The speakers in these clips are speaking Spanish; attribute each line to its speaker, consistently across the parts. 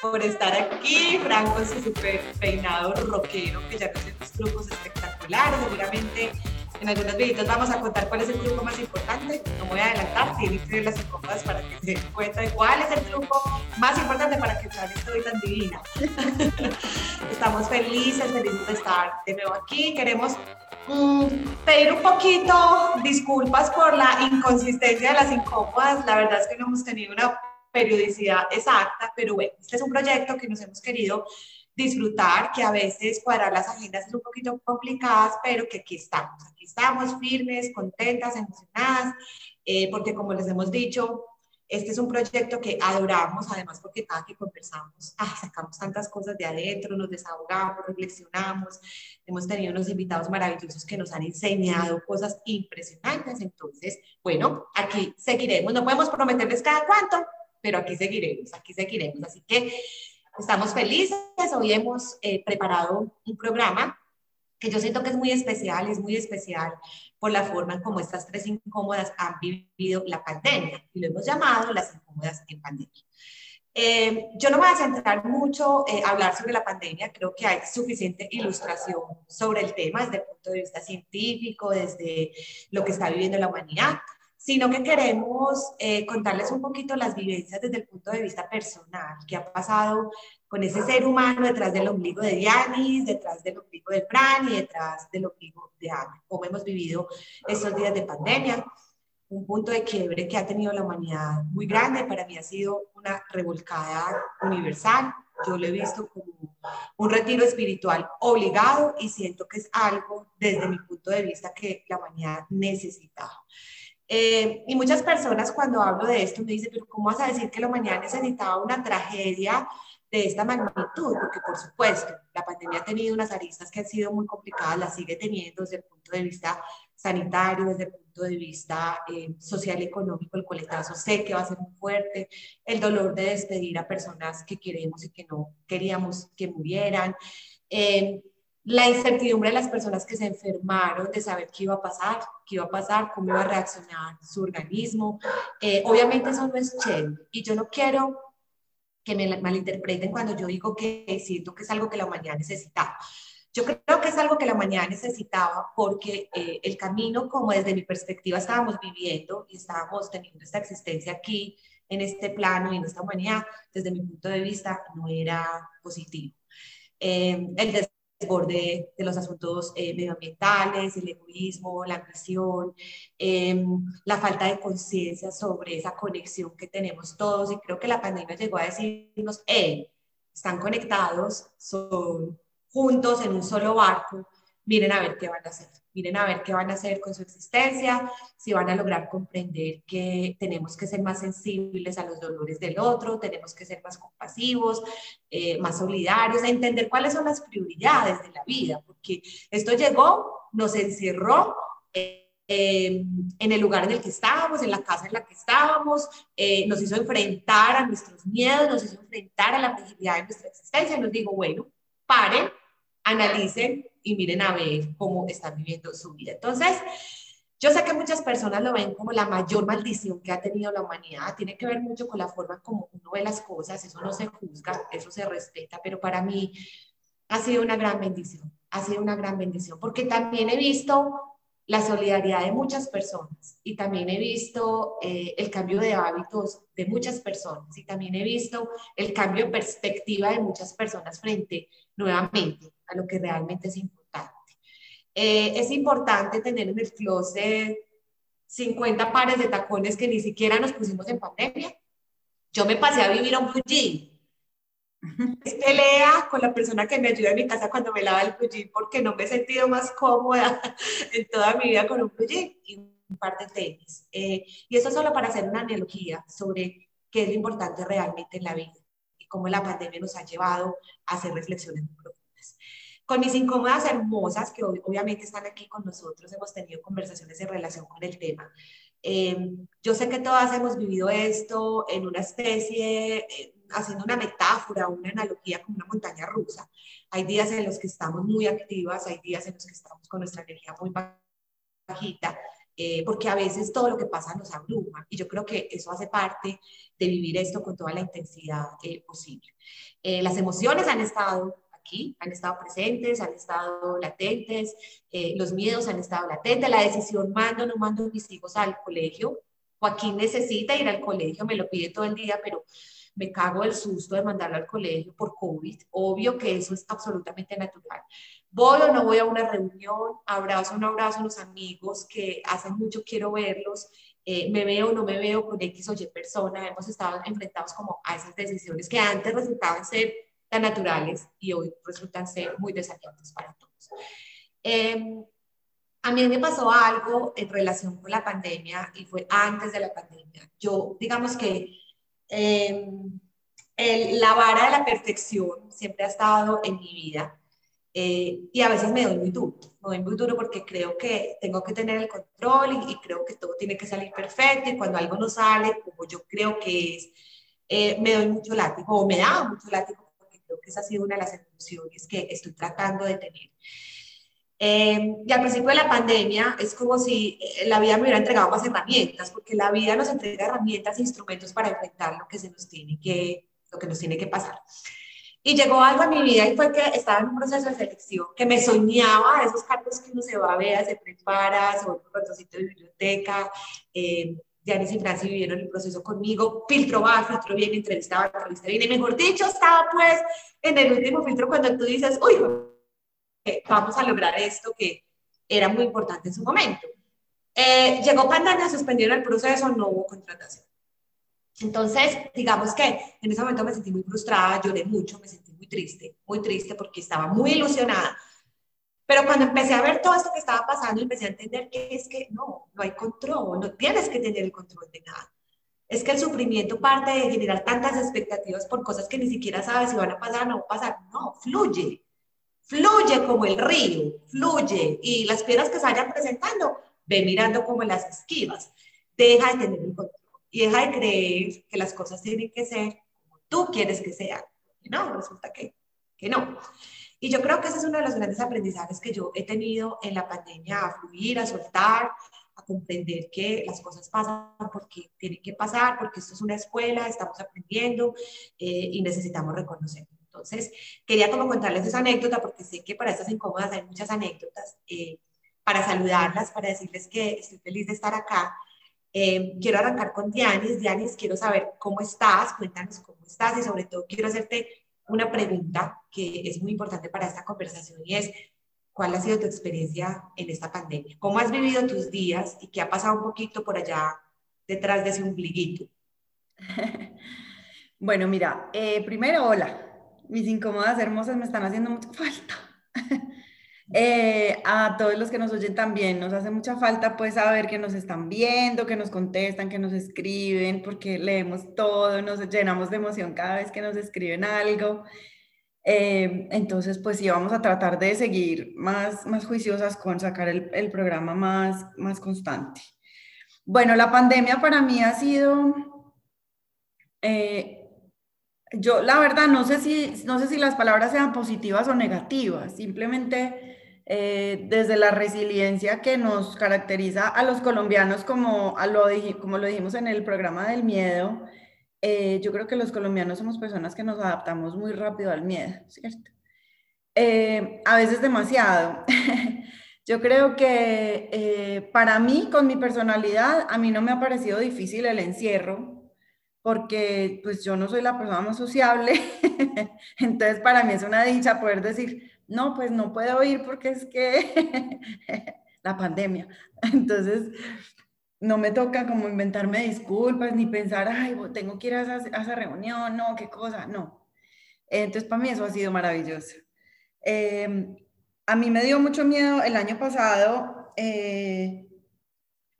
Speaker 1: por estar aquí. Franco, su súper peinado rockero, que ya nos unos trucos espectaculares. Seguramente en algunos videos vamos a contar cuál es el truco más importante. No voy a adelantar, tienen que ver las incómodas para que se den cuenta de cuál es el truco más importante para que vean estoy tan divina. Estamos felices, felices de estar de nuevo aquí. Queremos Mm, pedir un poquito disculpas por la inconsistencia de las incómodas. La verdad es que no hemos tenido una periodicidad exacta, pero bueno, este es un proyecto que nos hemos querido disfrutar, que a veces cuadrar las agendas es un poquito complicadas, pero que aquí estamos, aquí estamos firmes, contentas, emocionadas, eh, porque como les hemos dicho, este es un proyecto que adoramos, además porque cada que conversamos, sacamos tantas cosas de adentro, nos desahogamos, reflexionamos, hemos tenido unos invitados maravillosos que nos han enseñado cosas impresionantes. Entonces, bueno, aquí seguiremos. No podemos prometerles cada cuánto, pero aquí seguiremos, aquí seguiremos. Así que estamos felices. Hoy hemos eh, preparado un programa que yo siento que es muy especial, es muy especial por la forma en cómo estas tres incómodas han vivido la pandemia y lo hemos llamado las incómodas en pandemia. Eh, yo no voy a centrar mucho en eh, hablar sobre la pandemia, creo que hay suficiente ilustración sobre el tema desde el punto de vista científico, desde lo que está viviendo la humanidad, sino que queremos eh, contarles un poquito las vivencias desde el punto de vista personal, qué ha pasado con ese ser humano detrás del ombligo de Dianis, detrás del ombligo de Fran y detrás del ombligo de Ana, cómo hemos vivido estos días de pandemia, un punto de quiebre que ha tenido la humanidad muy grande, para mí ha sido una revolcada universal, yo lo he visto como un retiro espiritual obligado y siento que es algo desde mi punto de vista que la humanidad necesitaba. Eh, y muchas personas cuando hablo de esto me dicen, pero ¿cómo vas a decir que la humanidad necesitaba una tragedia de esta magnitud, porque por supuesto la pandemia ha tenido unas aristas que han sido muy complicadas, las sigue teniendo desde el punto de vista sanitario, desde el punto de vista eh, social y económico, el coletazo sé que va a ser muy fuerte, el dolor de despedir a personas que queremos y que no queríamos que murieran, eh, la incertidumbre de las personas que se enfermaron, de saber qué iba a pasar, qué iba a pasar, cómo iba a reaccionar su organismo. Eh, obviamente eso no es chévere y yo no quiero que me malinterpreten cuando yo digo que siento que es algo que la humanidad necesitaba. Yo creo que es algo que la humanidad necesitaba porque eh, el camino, como desde mi perspectiva estábamos viviendo y estábamos teniendo esta existencia aquí, en este plano y en esta humanidad, desde mi punto de vista, no era positivo. Eh, el desborde de los asuntos eh, medioambientales, el egoísmo, la ambición, em, la falta de conciencia sobre esa conexión que tenemos todos. Y creo que la pandemia llegó a decirnos, hey, están conectados, son juntos en un solo barco, miren a ver qué van a hacer miren a ver qué van a hacer con su existencia, si van a lograr comprender que tenemos que ser más sensibles a los dolores del otro, tenemos que ser más compasivos, eh, más solidarios, entender cuáles son las prioridades de la vida, porque esto llegó, nos encerró. en el lugar en el que estábamos, en la casa en la que estábamos, eh, nos hizo enfrentar a nuestros miedos, nos hizo enfrentar a la fragilidad de nuestra existencia. Nos digo, bueno, paren, analicen y miren a ver cómo están viviendo su vida. Entonces, yo sé que muchas personas lo ven como la mayor maldición que ha tenido la humanidad. Tiene que ver mucho con la forma como uno ve las cosas. Eso no se juzga, eso se respeta. Pero para mí ha sido una gran bendición. Ha sido una gran bendición porque también he visto la solidaridad de muchas personas y también he visto eh, el cambio de hábitos de muchas personas y también he visto el cambio de perspectiva de muchas personas frente nuevamente a lo que realmente es importante. Eh, es importante tener en el closet 50 pares de tacones que ni siquiera nos pusimos en pandemia. Yo me pasé a vivir a un blue jean. Es pelea con la persona que me ayuda en mi casa cuando me lava el blue jean porque no me he sentido más cómoda en toda mi vida con un blue jean y un par de tenis. Eh, y eso solo para hacer una analogía sobre qué es lo importante realmente en la vida cómo la pandemia nos ha llevado a hacer reflexiones muy profundas con mis incómodas hermosas, que obviamente están aquí con nosotros, hemos tenido conversaciones en relación con el tema. Em, yo sé que todas hemos vivido esto en una especie, eh, haciendo una metáfora, una analogía con una montaña rusa. Hay días en los que estamos muy activas, hay días en los que estamos con nuestra energía muy bajita, eh, porque a veces todo lo que pasa nos abruma y yo creo que eso hace parte de vivir esto con toda la intensidad eh, posible. Eh, las emociones han estado aquí, han estado presentes, han estado latentes, los miedos han estado latentes, la decisión mando o no mando a mis hijos al colegio. Joaquín necesita ir al colegio, me lo pide todo el día, pero me cago el susto de mandarlo al colegio por COVID. Obvio que eso es absolutamente natural. Voy o no voy a una reunión, abrazo un abrazo a los amigos que hace mucho quiero verlos, eh, me veo o no me veo con X o Y persona, hemos estado enfrentados como a esas decisiones que antes resultaban ser tan naturales y hoy resultan ser muy desafiantes para todos. Em, a mí me pasó algo en relación con la pandemia y fue antes de la pandemia. Yo, digamos que Em, la vara de la perfección siempre ha estado en mi vida eh, y a veces me doy muy duro, me doy muy duro porque creo que tengo que tener el control y, creo que todo tiene que salir perfecto y cuando algo no sale como yo creo que es, eh, me doy mucho látigo o me da mucho látigo porque creo que esa ha sido una de las emociones que estoy tratando de tener. Eh, y al principio de la pandemia es como si eh, la vida me hubiera entregado más herramientas, porque la vida nos entrega herramientas e instrumentos para enfrentar lo que, se nos tiene que, lo que nos tiene que pasar. Y llegó algo a mi vida y fue que estaba en un proceso de selección, que me soñaba esos cargos que uno se va a ver, se prepara, se va un ratoncito de biblioteca. Eh, Janice y Franci vivieron el proceso conmigo, filtro va, filtro viene, entrevistaba, entrevista viene. Mejor dicho, estaba pues en el último filtro cuando tú dices, uy, vamos a lograr esto que era muy importante en su momento. Eh, llegó pandemia, suspendieron el proceso, no hubo contratación. Entonces, digamos que en ese momento me sentí muy frustrada, lloré mucho, me sentí muy triste, muy triste porque estaba muy ilusionada. Pero cuando empecé a ver todo esto que estaba pasando, empecé a entender que es que no, no hay control, no tienes que tener el control de nada. Es que el sufrimiento parte de generar tantas expectativas por cosas que ni siquiera sabes si van a pasar o no pasar. No, fluye fluye como el río, fluye, y las piedras que se vayan presentando, ve mirando como las esquivas, deja de tener un control y deja de creer que las cosas tienen que ser como tú quieres que sean. No, resulta que, que no. Y yo creo que ese es uno de los grandes aprendizajes que yo he tenido en la pandemia, a fluir, a soltar, a comprender que las cosas pasan porque tienen que pasar, porque esto es una escuela, estamos aprendiendo eh, y necesitamos reconocerlo. Entonces, quería como contarles esa anécdota porque sé que para estas incómodas hay muchas anécdotas, eh, para saludarlas, para decirles que estoy feliz de estar acá. Eh, quiero arrancar con Dianis. Dianis, quiero saber cómo estás, cuéntanos cómo estás y sobre todo quiero hacerte una pregunta que es muy importante para esta conversación y es, ¿cuál ha sido tu experiencia en esta pandemia? ¿Cómo has vivido tus días y qué ha pasado un poquito por allá detrás de ese ombliguito?
Speaker 2: Bueno, mira, eh, primero, hola, mis incómodas hermosas me están haciendo mucha falta. Eh, a todos los que nos oyen también nos hace mucha falta pues saber que nos están viendo, que nos contestan, que nos escriben, porque leemos todo, nos llenamos de emoción cada vez que nos escriben algo. Eh, entonces, pues sí, vamos a tratar de seguir más, más juiciosas con sacar el, programa más, más constante. Bueno, la pandemia para mí ha sido eh, yo la verdad no sé si, no sé si las palabras sean positivas o negativas, simplemente eh, desde la resiliencia que nos caracteriza a los colombianos, como, a lo, como lo dijimos en el programa del miedo, eh, yo creo que los colombianos somos personas que nos adaptamos muy rápido al miedo, ¿cierto? Eh, a veces demasiado. yo creo que para mí, con mi personalidad, a mí no me ha parecido difícil el encierro, porque pues yo no soy la persona más sociable, entonces para mí es una dicha poder decir, no, pues no puedo ir porque es que la pandemia. Entonces, no me toca como inventarme disculpas ni pensar, ay, tengo que ir a esa, reunión, no, qué cosa, no. Entonces, para mí eso ha sido maravilloso. Em, a mí me dio mucho miedo el año pasado. Eh,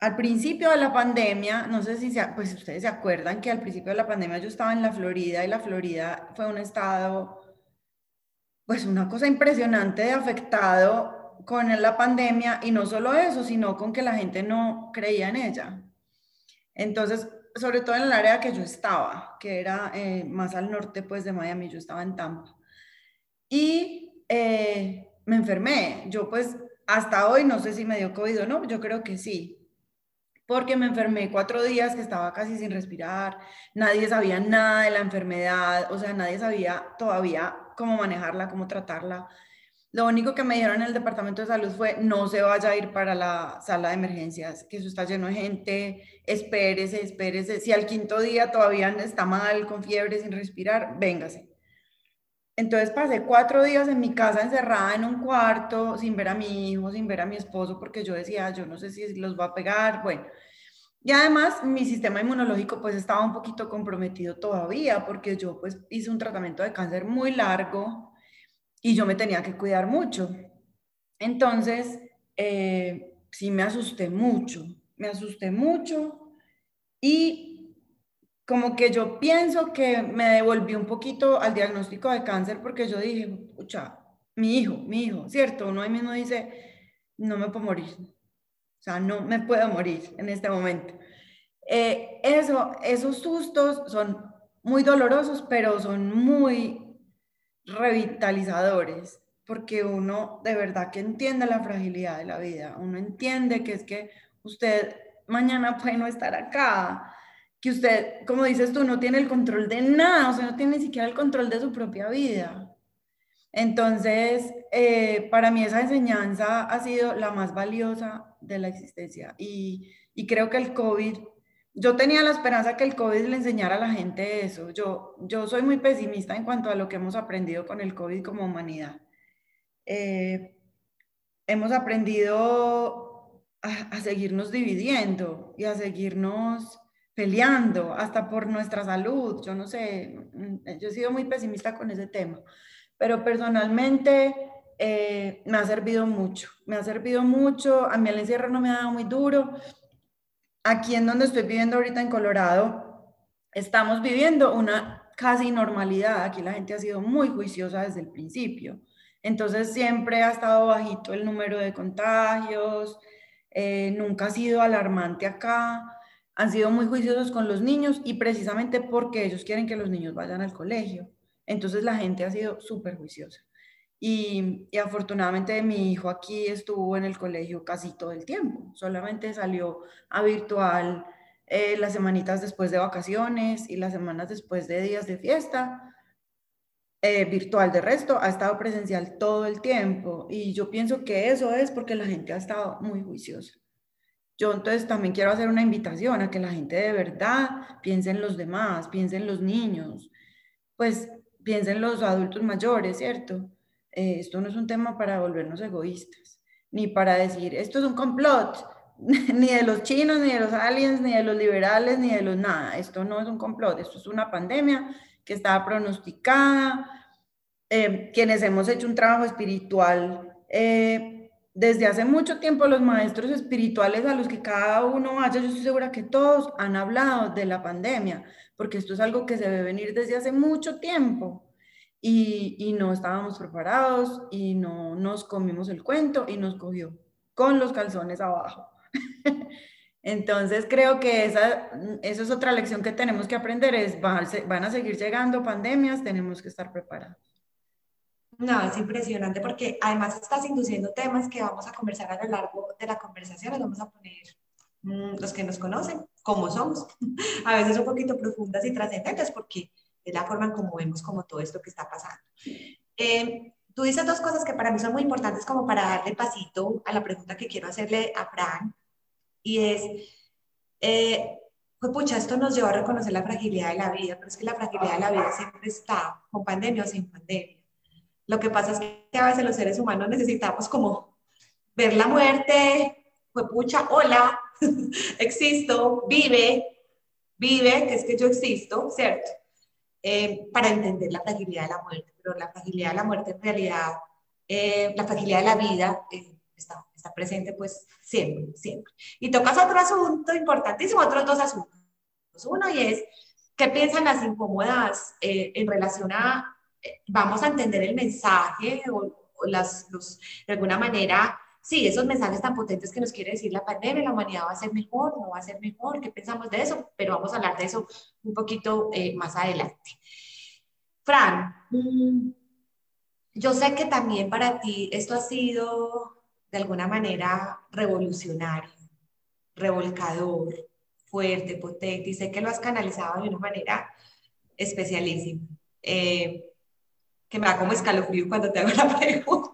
Speaker 2: al principio de la pandemia, no sé si pues ustedes se acuerdan que al principio de la pandemia yo estaba en la Florida y la Florida fue un estado, pues una cosa impresionante de afectado con la pandemia y no solo eso, sino con que la gente no creía en ella. Entonces, sobre todo en el área que yo estaba, que era eh, más al norte pues de Miami, yo estaba en Tampa. Y eh, me enfermé. Yo pues hasta hoy no sé si me dio COVID o no, yo creo que sí porque me enfermé cuatro días que estaba casi sin respirar, nadie sabía nada de la enfermedad, o sea, nadie sabía todavía cómo manejarla, cómo tratarla. Lo único que me dijeron en el departamento de salud fue no se vaya a ir para la sala de emergencias, que eso está lleno de gente, espérese, espérese. Si al quinto día todavía está mal, con fiebre, sin respirar, véngase. Entonces pasé cuatro días en mi casa encerrada en un cuarto, sin ver a mi hijo, sin ver a mi esposo, porque yo decía, yo no sé si los va a pegar. Bueno, y además mi sistema inmunológico pues estaba un poquito comprometido todavía, porque yo pues hice un tratamiento de cáncer muy largo y yo me tenía que cuidar mucho. Entonces, eh, sí me asusté mucho, me asusté mucho y como que yo pienso que me devolví un poquito al diagnóstico de cáncer porque yo dije, pucha, mi hijo, mi hijo, ¿cierto? Uno ahí mismo dice, no me puedo morir, o sea, no me puedo morir en este momento. Eh, eso, esos sustos son muy dolorosos, pero son muy revitalizadores, porque uno de verdad que entiende la fragilidad de la vida, uno entiende que es que usted mañana puede no estar acá, que usted, como dices tú, no tiene el control de nada, o sea, no tiene ni siquiera el control de su propia vida. Entonces, eh, para mí esa enseñanza ha sido la más valiosa de la existencia y, y creo que el COVID yo tenía la esperanza que el COVID le enseñara a la gente eso. Yo, yo soy muy pesimista en cuanto a lo que hemos aprendido con el COVID como humanidad. Eh, hemos aprendido a, seguirnos dividiendo y a seguirnos peleando hasta por nuestra salud. Yo no sé, mm, yo he sido muy pesimista con ese tema, pero personalmente eh, me ha servido mucho, me ha servido mucho. A mí el encierro no me ha dado muy duro aquí en donde estoy viviendo ahorita en Colorado, estamos viviendo una casi normalidad. Aquí la gente ha sido muy juiciosa desde el principio. Entonces siempre ha estado bajito el número de contagios, eh, nunca ha sido alarmante acá. Han sido muy juiciosos con los niños y precisamente porque ellos quieren que los niños vayan al colegio. Entonces la gente ha sido súper juiciosa. Y, afortunadamente mi hijo aquí estuvo en el colegio casi todo el tiempo, solamente salió a virtual eh, las semanitas después de vacaciones y las semanas después de días de fiesta, eh, virtual de resto, ha estado presencial todo el tiempo y yo pienso que eso es porque la gente ha estado muy juiciosa. Yo entonces también quiero hacer una invitación a que la gente de verdad piense en los demás, piense en los niños, pues piense en los adultos mayores, ¿cierto? Eh, esto no es un tema para volvernos egoístas, ni para decir, esto es un complot, ni de los chinos, ni de los aliens, ni de los liberales, ni de los nada. Esto no es un complot, esto es una pandemia que estaba pronosticada. Eh, quienes hemos hecho un trabajo espiritual eh, desde hace mucho tiempo, los maestros espirituales a los que cada uno vaya, yo estoy segura que todos han hablado de la pandemia, porque esto es algo que se debe venir desde hace mucho tiempo y, no estábamos preparados y no nos comimos el cuento y nos cogió con los calzones abajo. Entonces creo que esa, esa es otra lección que tenemos que aprender, es van, van a seguir llegando pandemias, tenemos que estar preparados.
Speaker 1: No, es impresionante porque además estás induciendo temas que vamos a conversar a lo largo de la conversación, vamos a poner mm, los que nos conocen, cómo somos, a veces un poquito profundas y trascendentes porque es la forma en cómo vemos como todo esto que está pasando. Eh, tú dices dos cosas que para mí son muy importantes como para darle pasito a la pregunta que quiero hacerle a Fran, y es, eh, pues pucha, esto nos lleva a reconocer la fragilidad de la vida, pero es que la fragilidad de la vida siempre está, con pandemia o sin pandemia. Lo que pasa es que a veces los seres humanos necesitamos como ver la muerte, pues pucha, hola, existo, vive, vive, que es que yo existo, ¿cierto? Eh, para entender la fragilidad de la muerte, pero la fragilidad de la muerte en realidad, eh, la fragilidad de la vida eh, está, presente pues siempre, siempre. Y tocas otro asunto importantísimo, otros dos asuntos. Uno y es, ¿qué piensan las incómodas en relación a, vamos a entender el mensaje o, las, de alguna manera sí, esos mensajes tan potentes que nos quiere decir la pandemia, la humanidad va a ser mejor, no va a ser mejor, ¿qué pensamos de eso? Pero vamos a hablar de eso un poquito eh, más adelante. Fran, mm, yo sé que también para ti esto ha sido de alguna manera revolucionario. revolcador, fuerte, potente, y sé que lo has canalizado de una manera especialísima. Eh, que me da como escalofrío cuando te hago la pregunta.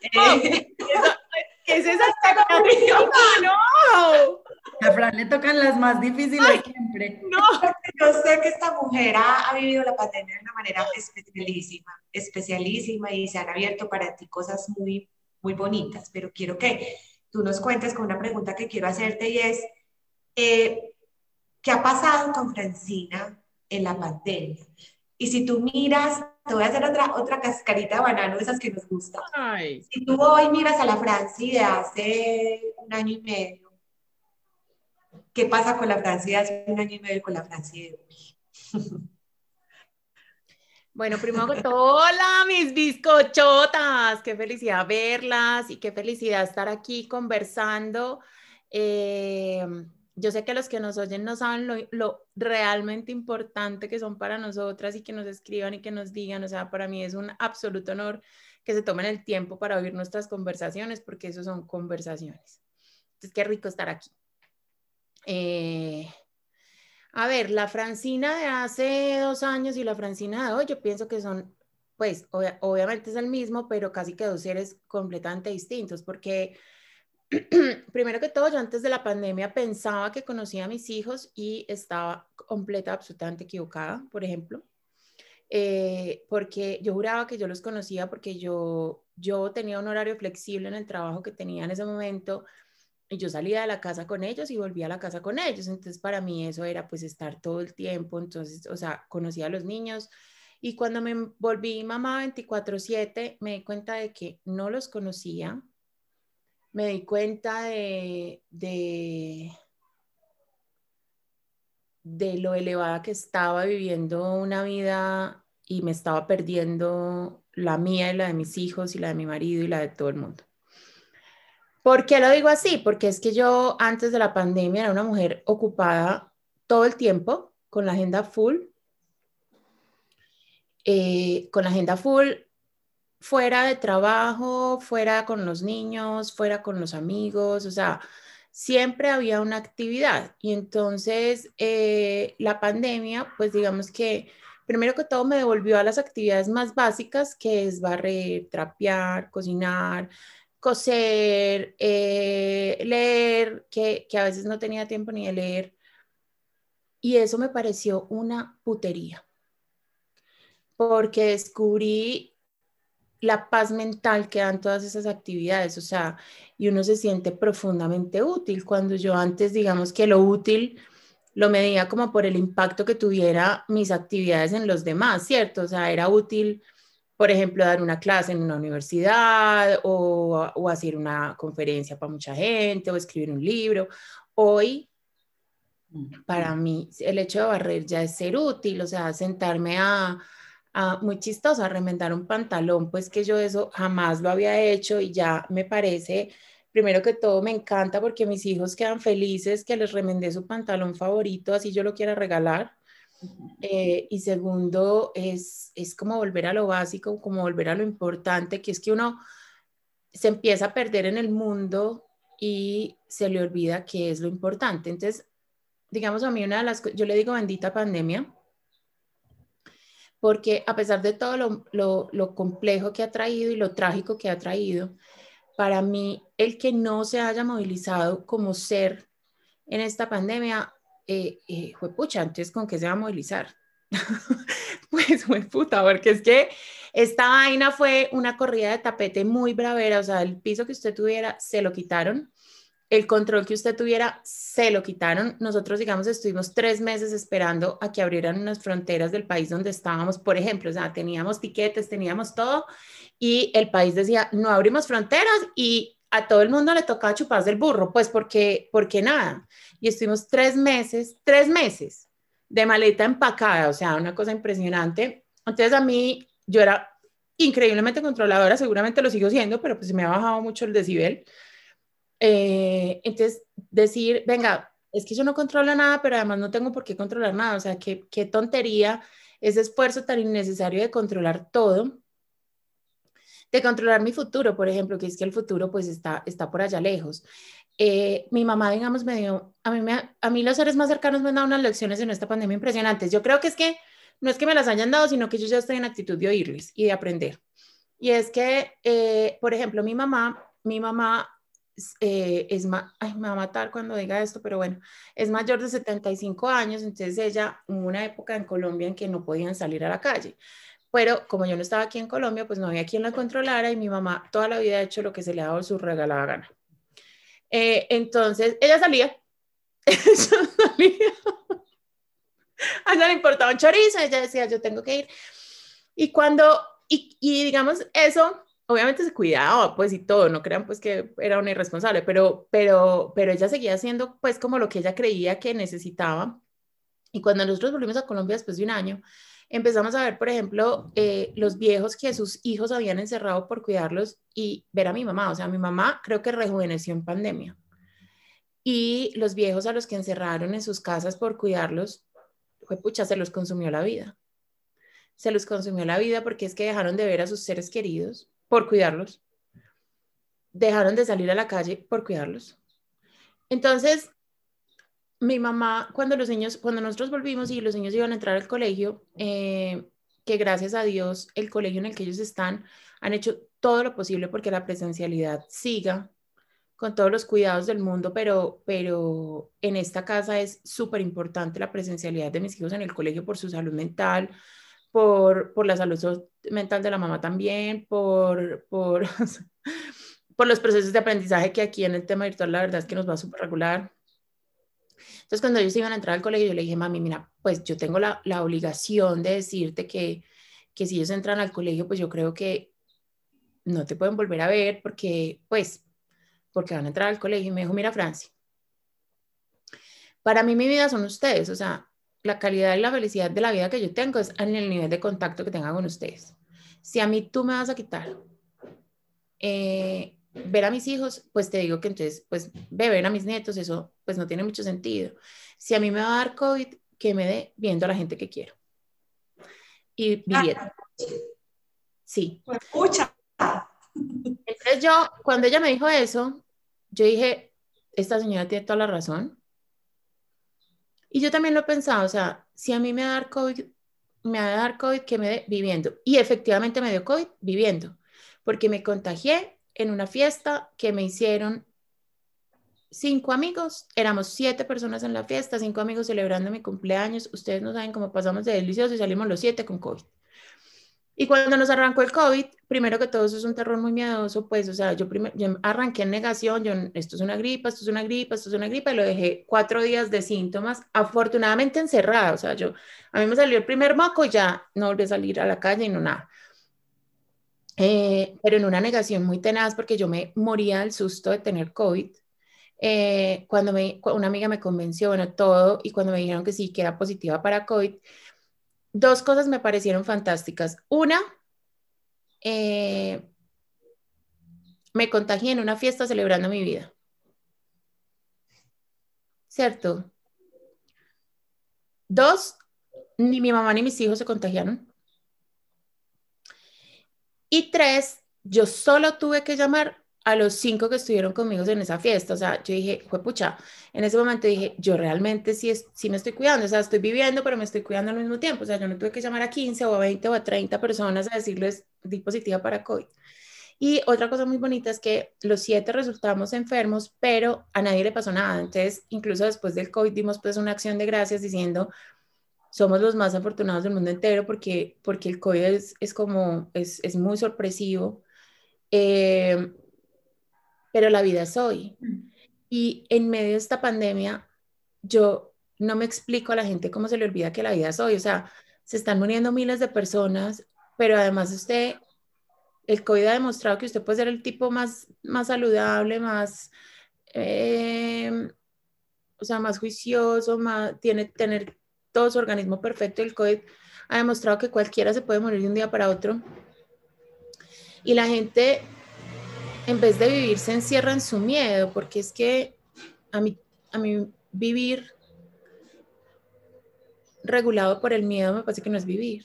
Speaker 3: Eh, es esa expectativa? No.
Speaker 2: A Fran le tocan las más difíciles siempre.
Speaker 1: No. Yo sé que esta mujer ha, ha, vivido la pandemia de una manera especialísima, especialísima y se han abierto para ti cosas muy, muy bonitas, pero quiero que tú nos cuentes con una pregunta que quiero hacerte y es, eh, ¿qué ha pasado con Francina en la pandemia? Y si tú miras, te voy a hacer otra, otra cascarita de banano, esas que nos gustan. Si tú hoy miras a la Francia de hace un año y medio, ¿qué pasa con la Francia de hace un año y medio y con la Francia de hoy?
Speaker 3: Bueno, primero que todo, hola mis bizcochotas, qué felicidad verlas y qué felicidad estar aquí conversando. Eh, yo sé que los que nos oyen no saben lo, realmente importante que son para nosotras y que nos escriban y que nos digan, o sea, para mí es un absoluto honor que se tomen el tiempo para oír nuestras conversaciones, porque eso son conversaciones. Entonces, qué rico estar aquí. Eh, a ver, la Francina de hace dos años y la Francina de hoy, yo pienso que son, pues, obviamente es el mismo, pero casi que dos seres completamente distintos, porque primero que todo, yo antes de la pandemia pensaba que conocía a mis hijos y estaba completa, absolutamente equivocada, por ejemplo, eh, porque yo juraba que yo los conocía porque yo, yo tenía un horario flexible en el trabajo que tenía en ese momento y yo salía de la casa con ellos y volvía a la casa con ellos. Entonces, para mí eso era pues estar todo el tiempo. Entonces, o sea, conocía a los niños. Y cuando me volví mamá 24/7, me di cuenta de que no los conocía. Me di cuenta de, de, lo elevada que estaba viviendo una vida y me estaba perdiendo la mía y la de mis hijos y la de mi marido y la de todo el mundo. ¿Por qué lo digo así? Porque es que yo antes de la pandemia era una mujer ocupada todo el tiempo con la agenda full, eh, con la agenda full fuera de trabajo, fuera con los niños, fuera con los amigos, o sea, siempre había una actividad. Y entonces eh, la pandemia, pues digamos que primero que todo me devolvió a las actividades más básicas, que es barrer, trapear, cocinar, coser, eh, leer, que, que a veces no tenía tiempo ni de leer. Y eso me pareció una putería, porque descubrí la paz mental que dan todas esas actividades, o sea, y uno se siente profundamente útil cuando yo antes, digamos que lo útil lo medía como por el impacto que tuviera mis actividades en los demás, ¿cierto? O sea, era útil por ejemplo, dar una clase en una universidad o, o, hacer una conferencia para mucha gente o escribir un libro. Hoy, para mí, el hecho de barrer ya es ser útil, o sea, sentarme a, a muy chistoso, a remendar un pantalón, pues que yo eso jamás lo había hecho y ya me parece, primero que todo, me encanta porque mis hijos quedan felices que les remendé su pantalón favorito, así yo lo quiera regalar. Eh, y segundo, es, es como volver a lo básico, como volver a lo importante, que es que uno se empieza a perder en el mundo y se le olvida qué es lo importante. Entonces, digamos a mí una de las yo le digo bendita pandemia, porque a pesar de todo lo, lo, lo, complejo que ha traído y lo trágico que ha traído, para mí el que no se haya movilizado como ser en esta pandemia eh, eh, pucha, entonces con qué se va a movilizar. pues fue puta, porque es que esta vaina fue una corrida de tapete muy bravera, o sea, el piso que usted tuviera se lo quitaron, el control que usted tuviera se lo quitaron. Nosotros, digamos, estuvimos tres meses esperando a que abrieran unas fronteras del país donde estábamos, por ejemplo, o sea, teníamos tiquetes, teníamos todo, y el país decía, no abrimos fronteras y a todo el mundo le tocaba chuparse el burro, pues porque, porque nada y estuvimos tres meses, tres meses de maleta empacada, o sea, una cosa impresionante. Entonces a mí, yo era increíblemente controladora, seguramente lo sigo siendo, pero pues me ha bajado mucho el decibel. Eh, entonces, decir, venga, es que yo no controlo nada, pero además no tengo por qué controlar nada, o sea, qué, qué tontería ese esfuerzo tan innecesario de controlar todo. de controlar mi futuro, por ejemplo, que es que el futuro pues está, está por allá lejos. Eh, mi mamá, digamos, me dio, a mí, me, a mí los seres más cercanos me han dado unas lecciones en esta pandemia impresionantes. Yo creo que es que no es que me las hayan dado, sino que yo ya estoy en actitud de oírles y de aprender. Y es que, eh, por ejemplo, mi mamá, mi mamá eh, es ay, me va a matar cuando diga esto, pero bueno, es mayor de 75 años, entonces ella hubo una época en Colombia en que no podían salir a la calle. Pero como yo no estaba aquí en Colombia, pues no había quien la controlara y mi mamá toda la vida ha hecho lo que se le ha dado su regalada gana. Eh, entonces, ella salía, ella a ella le importaba un chorizo, ella decía, yo tengo que ir. Y cuando, y digamos, eso obviamente se cuidaba, pues y todo, no crean pues que era una irresponsable, pero, pero, pero ella seguía haciendo pues como lo que ella creía que necesitaba. Y cuando nosotros volvimos a Colombia después de un año, empezamos a ver, por ejemplo, eh, los viejos que sus hijos habían encerrado por cuidarlos y ver a mi mamá. O sea, mi mamá creo que rejuveneció en pandemia. Y los viejos a los que encerraron en sus casas por cuidarlos, fue pucha, se los consumió la vida. Se los consumió la vida porque es que dejaron de ver a sus seres queridos por cuidarlos. Dejaron de salir a la calle por cuidarlos. Entonces, mi mamá, cuando los niños, cuando nosotros volvimos y los niños iban a entrar al colegio, eh, que gracias a Dios el colegio en el que ellos están han hecho todo lo posible porque la presencialidad siga con todos los cuidados del mundo, pero, pero en esta casa es súper importante la presencialidad de mis hijos en el colegio por su salud mental, por, por la salud mental de la mamá también, por, por, por los procesos de aprendizaje que aquí en el tema virtual la verdad es que nos va súper regular. Entonces, cuando ellos iban a entrar al colegio, yo le dije, mami, mira, pues yo tengo la, la obligación de decirte que, que si ellos entran al colegio, pues yo creo que no te pueden volver a ver porque, pues, porque van a entrar al colegio. Y me dijo, mira, Francia, para mí mi vida son ustedes, o sea, la calidad y la felicidad de la vida que yo tengo es en el nivel de contacto que tenga con ustedes. Si a mí tú me vas a quitar eh, ver a mis hijos, pues te digo que entonces, pues ver a mis nietos, eso pues no tiene mucho sentido. Si a mí me va a dar COVID, que me dé viendo a la gente que quiero. Y viviendo. Sí.
Speaker 1: Escucha.
Speaker 3: Entonces yo, cuando ella me dijo eso, yo dije, esta señora tiene toda la razón. Y yo también lo he pensado, o sea, si a mí me va a dar COVID, me va a dar COVID que me dé viviendo. Y efectivamente me dio COVID viviendo, porque me contagié en una fiesta que me hicieron cinco amigos, éramos siete personas en la fiesta, cinco amigos celebrando mi cumpleaños. Ustedes no saben cómo pasamos de delicioso y salimos los siete con COVID. Y cuando nos arrancó el COVID, primero que todo eso es un terror muy miedoso, pues, o sea, yo, yo arranqué en negación, yo, esto es una gripa, esto es una gripa, esto es una gripa, y lo dejé cuatro días de síntomas, afortunadamente encerrada, o sea, yo, a mí me salió el primer moco y ya no volví a salir a la calle y no nada. Eh, pero en una negación muy tenaz porque yo me moría del susto de tener COVID. Eh, cuando me, una amiga me convenció, bueno, todo, y cuando me dijeron que sí, que era positiva para COVID, dos cosas me parecieron fantásticas. Una, eh, me contagié en una fiesta celebrando mi vida. ¿Cierto? Dos, ni mi mamá ni mis hijos se contagiaron. Y tres, yo solo tuve que llamar a los cinco que estuvieron conmigo en esa fiesta. O sea, yo dije, pucha. En ese momento dije, yo realmente sí, es, sí me estoy cuidando. O sea, estoy viviendo, pero me estoy cuidando al mismo tiempo. O sea, yo no tuve que llamar a 15 o a 20 o a 30 personas a decirles, di positiva para COVID. Y otra cosa muy bonita es que los siete resultamos enfermos, pero a nadie le pasó nada. Entonces, incluso después del COVID dimos pues una acción de gracias diciendo, somos los más afortunados del mundo entero porque, porque el COVID es, es como, es, es muy sorpresivo. Eh, pero la vida es hoy. Mm. Y en medio de esta pandemia, yo no me explico a la gente cómo se le olvida que la vida es hoy. O sea, se están muriendo miles de personas, pero además usted, el COVID ha demostrado que usted puede ser el tipo más, más saludable, más, eh, o sea, más juicioso, más, tiene tener todo su organismo perfecto. El COVID ha demostrado que cualquiera se puede morir de un día para otro. Y la gente en vez de vivir se encierra en su miedo, porque es que a mí, a mí vivir regulado por el miedo me parece que no es vivir.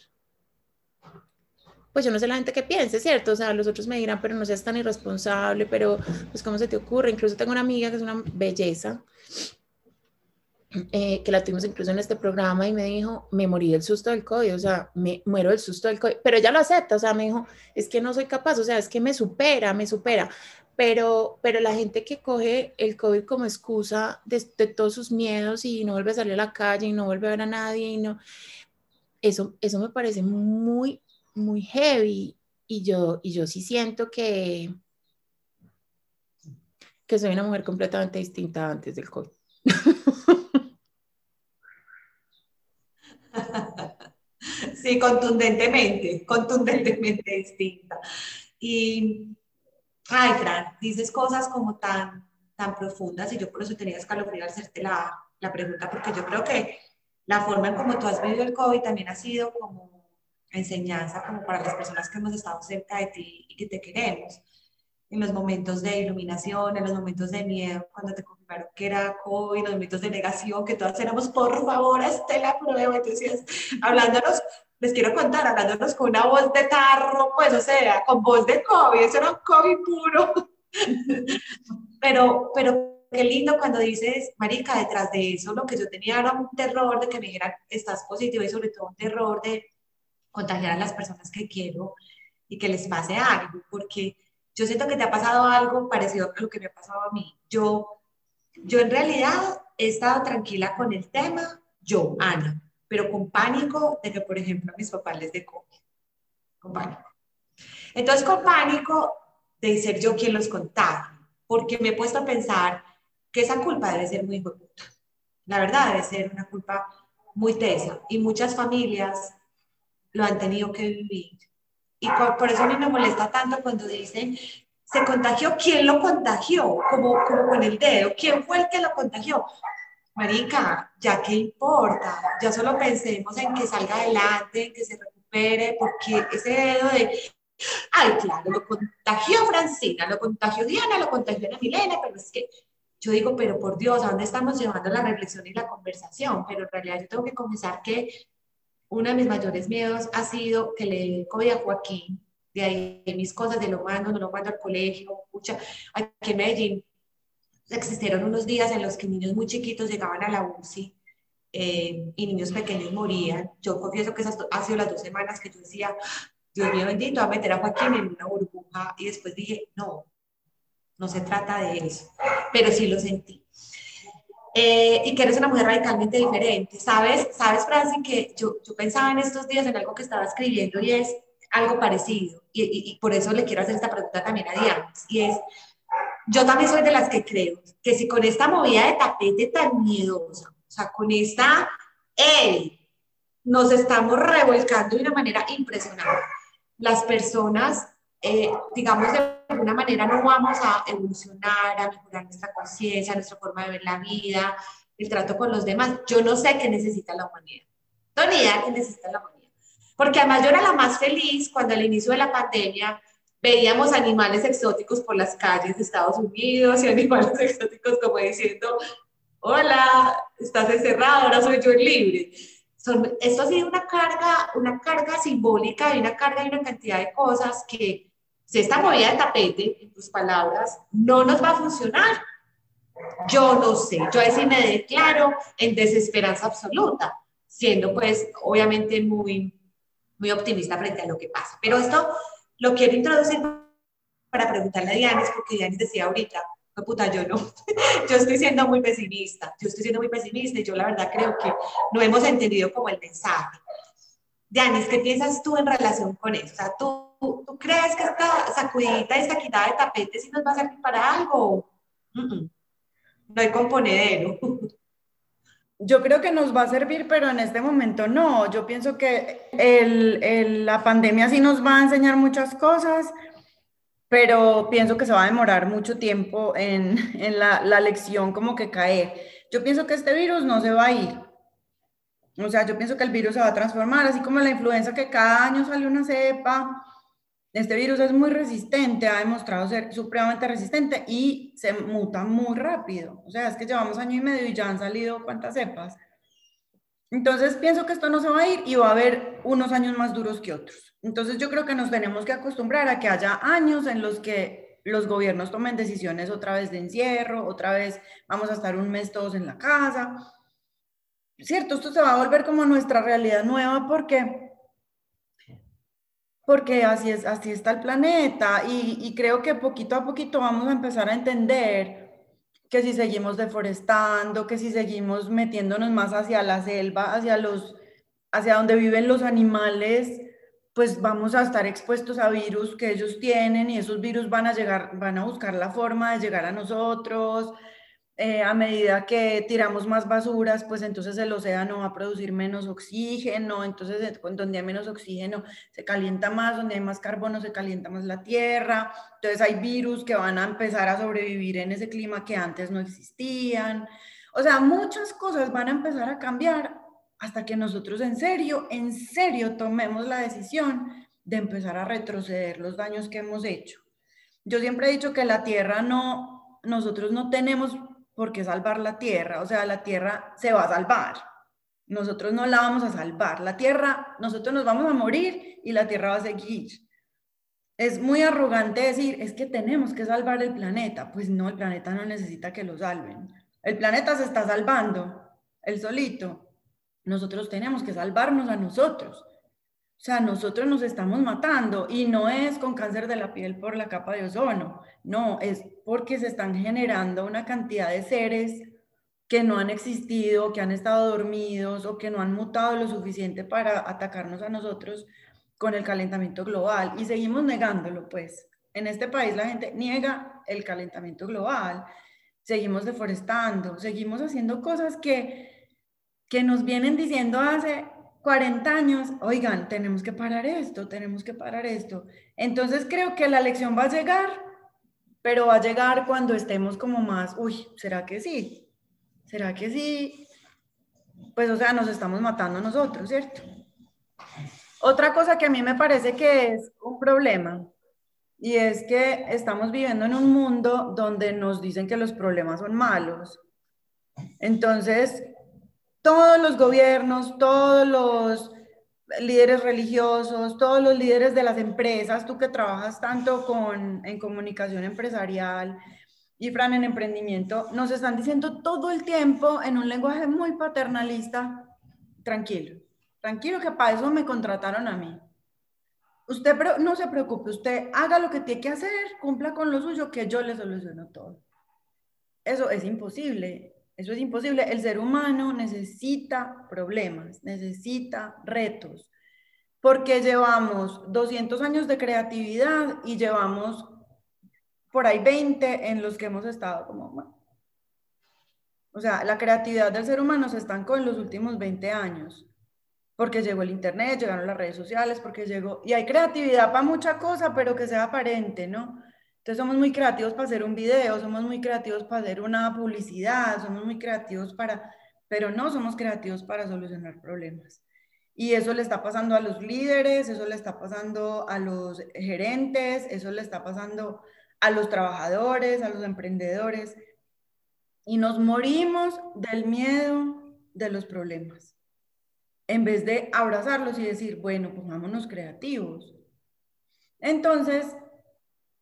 Speaker 3: pues yo no sé la gente que piense, ¿cierto? O sea, los otros me dirán, pero no seas tan irresponsable, pero pues cómo se te ocurre. Incluso tengo una amiga que es una belleza, eh, que la tuvimos incluso en este programa y me dijo, me morí del susto del COVID, o sea, me muero del susto del COVID, pero ella lo acepta, o sea, me dijo, es que no soy capaz, o sea, es que me supera, me supera, pero, pero la gente que coge el COVID como excusa de, de todos sus miedos y no vuelve a salir a la calle y no vuelve a ver a nadie y no, eso, eso me parece muy, muy heavy. Y yo, y yo sí siento que, que soy una mujer completamente distinta antes del COVID.
Speaker 1: Sí, contundentemente, contundentemente distinta. Y, ay, Fran, dices cosas como tan, tan profundas y yo por eso tenía escalofrío al hacerte la, la pregunta, porque yo creo que la forma en como tú has vivido el COVID también ha sido como enseñanza como para las personas que hemos estado cerca de ti y que te queremos en los momentos de iluminación, en los momentos de miedo, cuando te confirmaron que era COVID, en los momentos de negación, que todas éramos, por favor, esté la prueba. Entonces, hablándonos, les quiero contar, hablándonos con una voz de tarro, pues, o sea, con voz de COVID, eso era un COVID puro. pero, pero qué lindo cuando dices, Marica, detrás de eso lo que yo tenía era un terror de que me dijeran, estás positivo y sobre todo un terror de contagiar a las personas que quiero y que les pase algo, porque yo siento que te ha pasado algo parecido a lo que me ha pasado a mí. Yo, yo en realidad he estado tranquila con el tema, yo, Ana, pero con pánico de que, por ejemplo, a mis papás les dé. Con pánico. Entonces, con pánico de ser yo quien los contagie, porque me he puesto a pensar que esa culpa debe ser muy importante. La verdad, debe ser una culpa muy tesa. Y muchas familias lo han tenido que vivir y por eso a mí me molesta tanto cuando dicen, se contagió, ¿quién lo contagió? Como, como con el dedo, ¿quién fue el que lo contagió? Marica, ya qué importa, ya solo pensemos en que salga adelante, en que se recupere, porque ese dedo de, ay, claro, lo contagió Francina, lo contagió Diana, lo contagió Ana Milena, pero es que yo digo, pero por Dios, ¿a dónde estamos llevando la reflexión y la conversación? Pero en realidad yo tengo que confesar que uno de mis mayores miedos ha sido que le COVID a Joaquín, de ahí mis cosas de lo mando, no lo mando al colegio, mucha, aquí en Medellín existieron unos días en los que niños muy chiquitos llegaban a la UCI eh, y niños pequeños morían. Yo confieso que esas ha sido las dos semanas que yo decía, Dios mío bendito, a meter a Joaquín en una burbuja y después dije, no, no se trata de eso, pero sí lo sentí. Eh, y que eres una mujer radicalmente diferente. ¿Sabes, sabes Francis, que yo, yo, pensaba en estos días en algo que estaba escribiendo y es algo parecido. Y, y, por eso le quiero hacer esta pregunta también a Diana. Y es, yo también soy de las que creo que si con esta movida de tapete tan miedosa, o sea, con esta, hey, nos estamos revolcando de una manera impresionante. Las personas, eh, digamos, de alguna manera no vamos a evolucionar, a mejorar nuestra conciencia, nuestra forma de ver la vida, el trato con los demás. Yo no sé qué necesita la humanidad. No ni idea qué necesita la humanidad. Porque además yo era la más feliz cuando al inicio de la pandemia veíamos animales exóticos por las calles de Estados Unidos y animales exóticos como diciendo, hola, estás encerrado, ahora soy yo libre. Son, esto ha sido una carga, una carga simbólica y una carga y una cantidad de cosas que si esta movida de tapete, en tus palabras, no nos va a funcionar, yo no sé, yo así me declaro en desesperanza absoluta, siendo pues obviamente muy, muy optimista frente a lo que pasa. Pero esto lo quiero introducir para preguntarle a Dianis, porque Dianis decía ahorita, no puta, yo no, yo estoy siendo muy pesimista, yo estoy siendo muy pesimista y yo la verdad creo que no hemos entendido como el mensaje. Dianis, ¿qué piensas tú en relación con eso? O sea, tú ¿tú, crees que esta sacudidita y esta quitada de tapetes sí nos va a servir para algo? No hay componedero.
Speaker 2: Yo creo que nos va a servir, pero en este momento no. Yo pienso que el, la pandemia sí nos va a enseñar muchas cosas, pero pienso que se va a demorar mucho tiempo en, en la, la, lección como que caer. Yo pienso que este virus no se va a ir. O sea, yo pienso que el virus se va a transformar, así como la influenza que cada año sale una cepa, este virus es muy resistente, ha demostrado ser supremamente resistente y se muta muy rápido. O sea, es que llevamos año y medio y ya han salido cuántas cepas. Entonces pienso que esto no se va a ir y va a haber unos años más duros que otros. Entonces yo creo que nos tenemos que acostumbrar a que haya años en los que los gobiernos tomen decisiones otra vez de encierro, otra vez vamos a estar un mes todos en la casa. Cierto, esto se va a volver como nuestra realidad nueva porque porque así es, así está el planeta y, creo que poquito a poquito vamos a empezar a entender que si seguimos deforestando, que si seguimos metiéndonos más hacia la selva, hacia los, hacia donde viven los animales, pues vamos a estar expuestos a virus que ellos tienen y esos virus van a llegar, van a buscar la forma de llegar a nosotros, eh, a medida que tiramos más basuras, pues entonces el océano va a producir menos oxígeno, entonces donde hay menos oxígeno se calienta más, donde hay más carbono se calienta más la tierra, entonces hay virus que van a empezar a sobrevivir en ese clima que antes no existían. O sea, muchas cosas van a empezar a cambiar hasta que nosotros en serio, en serio tomemos la decisión de empezar a retroceder los daños que hemos hecho. Yo siempre he dicho que la tierra no, nosotros no tenemos por qué salvar la tierra, o sea, la tierra se va a salvar. Nosotros no la vamos a salvar. La tierra, nosotros nos vamos a morir y la tierra va a seguir. Es muy arrogante decir, es que tenemos que salvar el planeta. Pues no, el planeta no necesita que lo salven. El planeta se está salvando, el solito. Nosotros tenemos que salvarnos a nosotros. O sea, nosotros nos estamos matando y no es con cáncer de la piel por la capa de ozono, no, es porque se están generando una cantidad de seres que no han existido, que han estado dormidos o que no han mutado lo suficiente para atacarnos a nosotros con el calentamiento global y seguimos negándolo, pues. En este país la gente niega el calentamiento global, seguimos deforestando, seguimos haciendo cosas que, que nos vienen diciendo hace 40 años, oigan, tenemos que parar esto, tenemos que parar esto. Entonces creo que la lección va a llegar, pero va a llegar cuando estemos como más, uy, ¿será que sí? ¿Será que sí? Pues o sea, nos estamos matando nosotros, ¿cierto? Otra cosa que a mí me parece que es un problema y es que estamos viviendo en un mundo donde nos dicen que los problemas son malos. Entonces, todos los gobiernos, todos los líderes religiosos, todos los líderes de las empresas, tú que trabajas tanto con, en comunicación empresarial y Fran en emprendimiento, nos están diciendo todo el tiempo en un lenguaje muy paternalista, tranquilo, tranquilo que para eso me contrataron a mí. Usted no se preocupe, usted haga lo que tiene que hacer, cumpla con lo suyo, que yo le soluciono todo. Eso es imposible. Eso es imposible. El ser humano necesita problemas, necesita retos, porque llevamos 200 años de creatividad y llevamos por ahí 20 en los que hemos estado como... O sea, la creatividad del ser humano se estancó en los últimos 20 años, porque llegó el Internet, llegaron las redes sociales, porque llegó... Y hay creatividad para mucha cosa, pero que sea aparente, ¿no? Entonces somos muy creativos para hacer un video, somos muy creativos para hacer una publicidad, somos muy creativos para, pero no somos creativos para solucionar problemas. Y eso le está pasando a los líderes, eso le está pasando a los gerentes, eso le está pasando a los trabajadores, a los emprendedores. Y nos morimos del miedo de los problemas. En vez de abrazarlos y decir, bueno, pongámonos creativos. Entonces,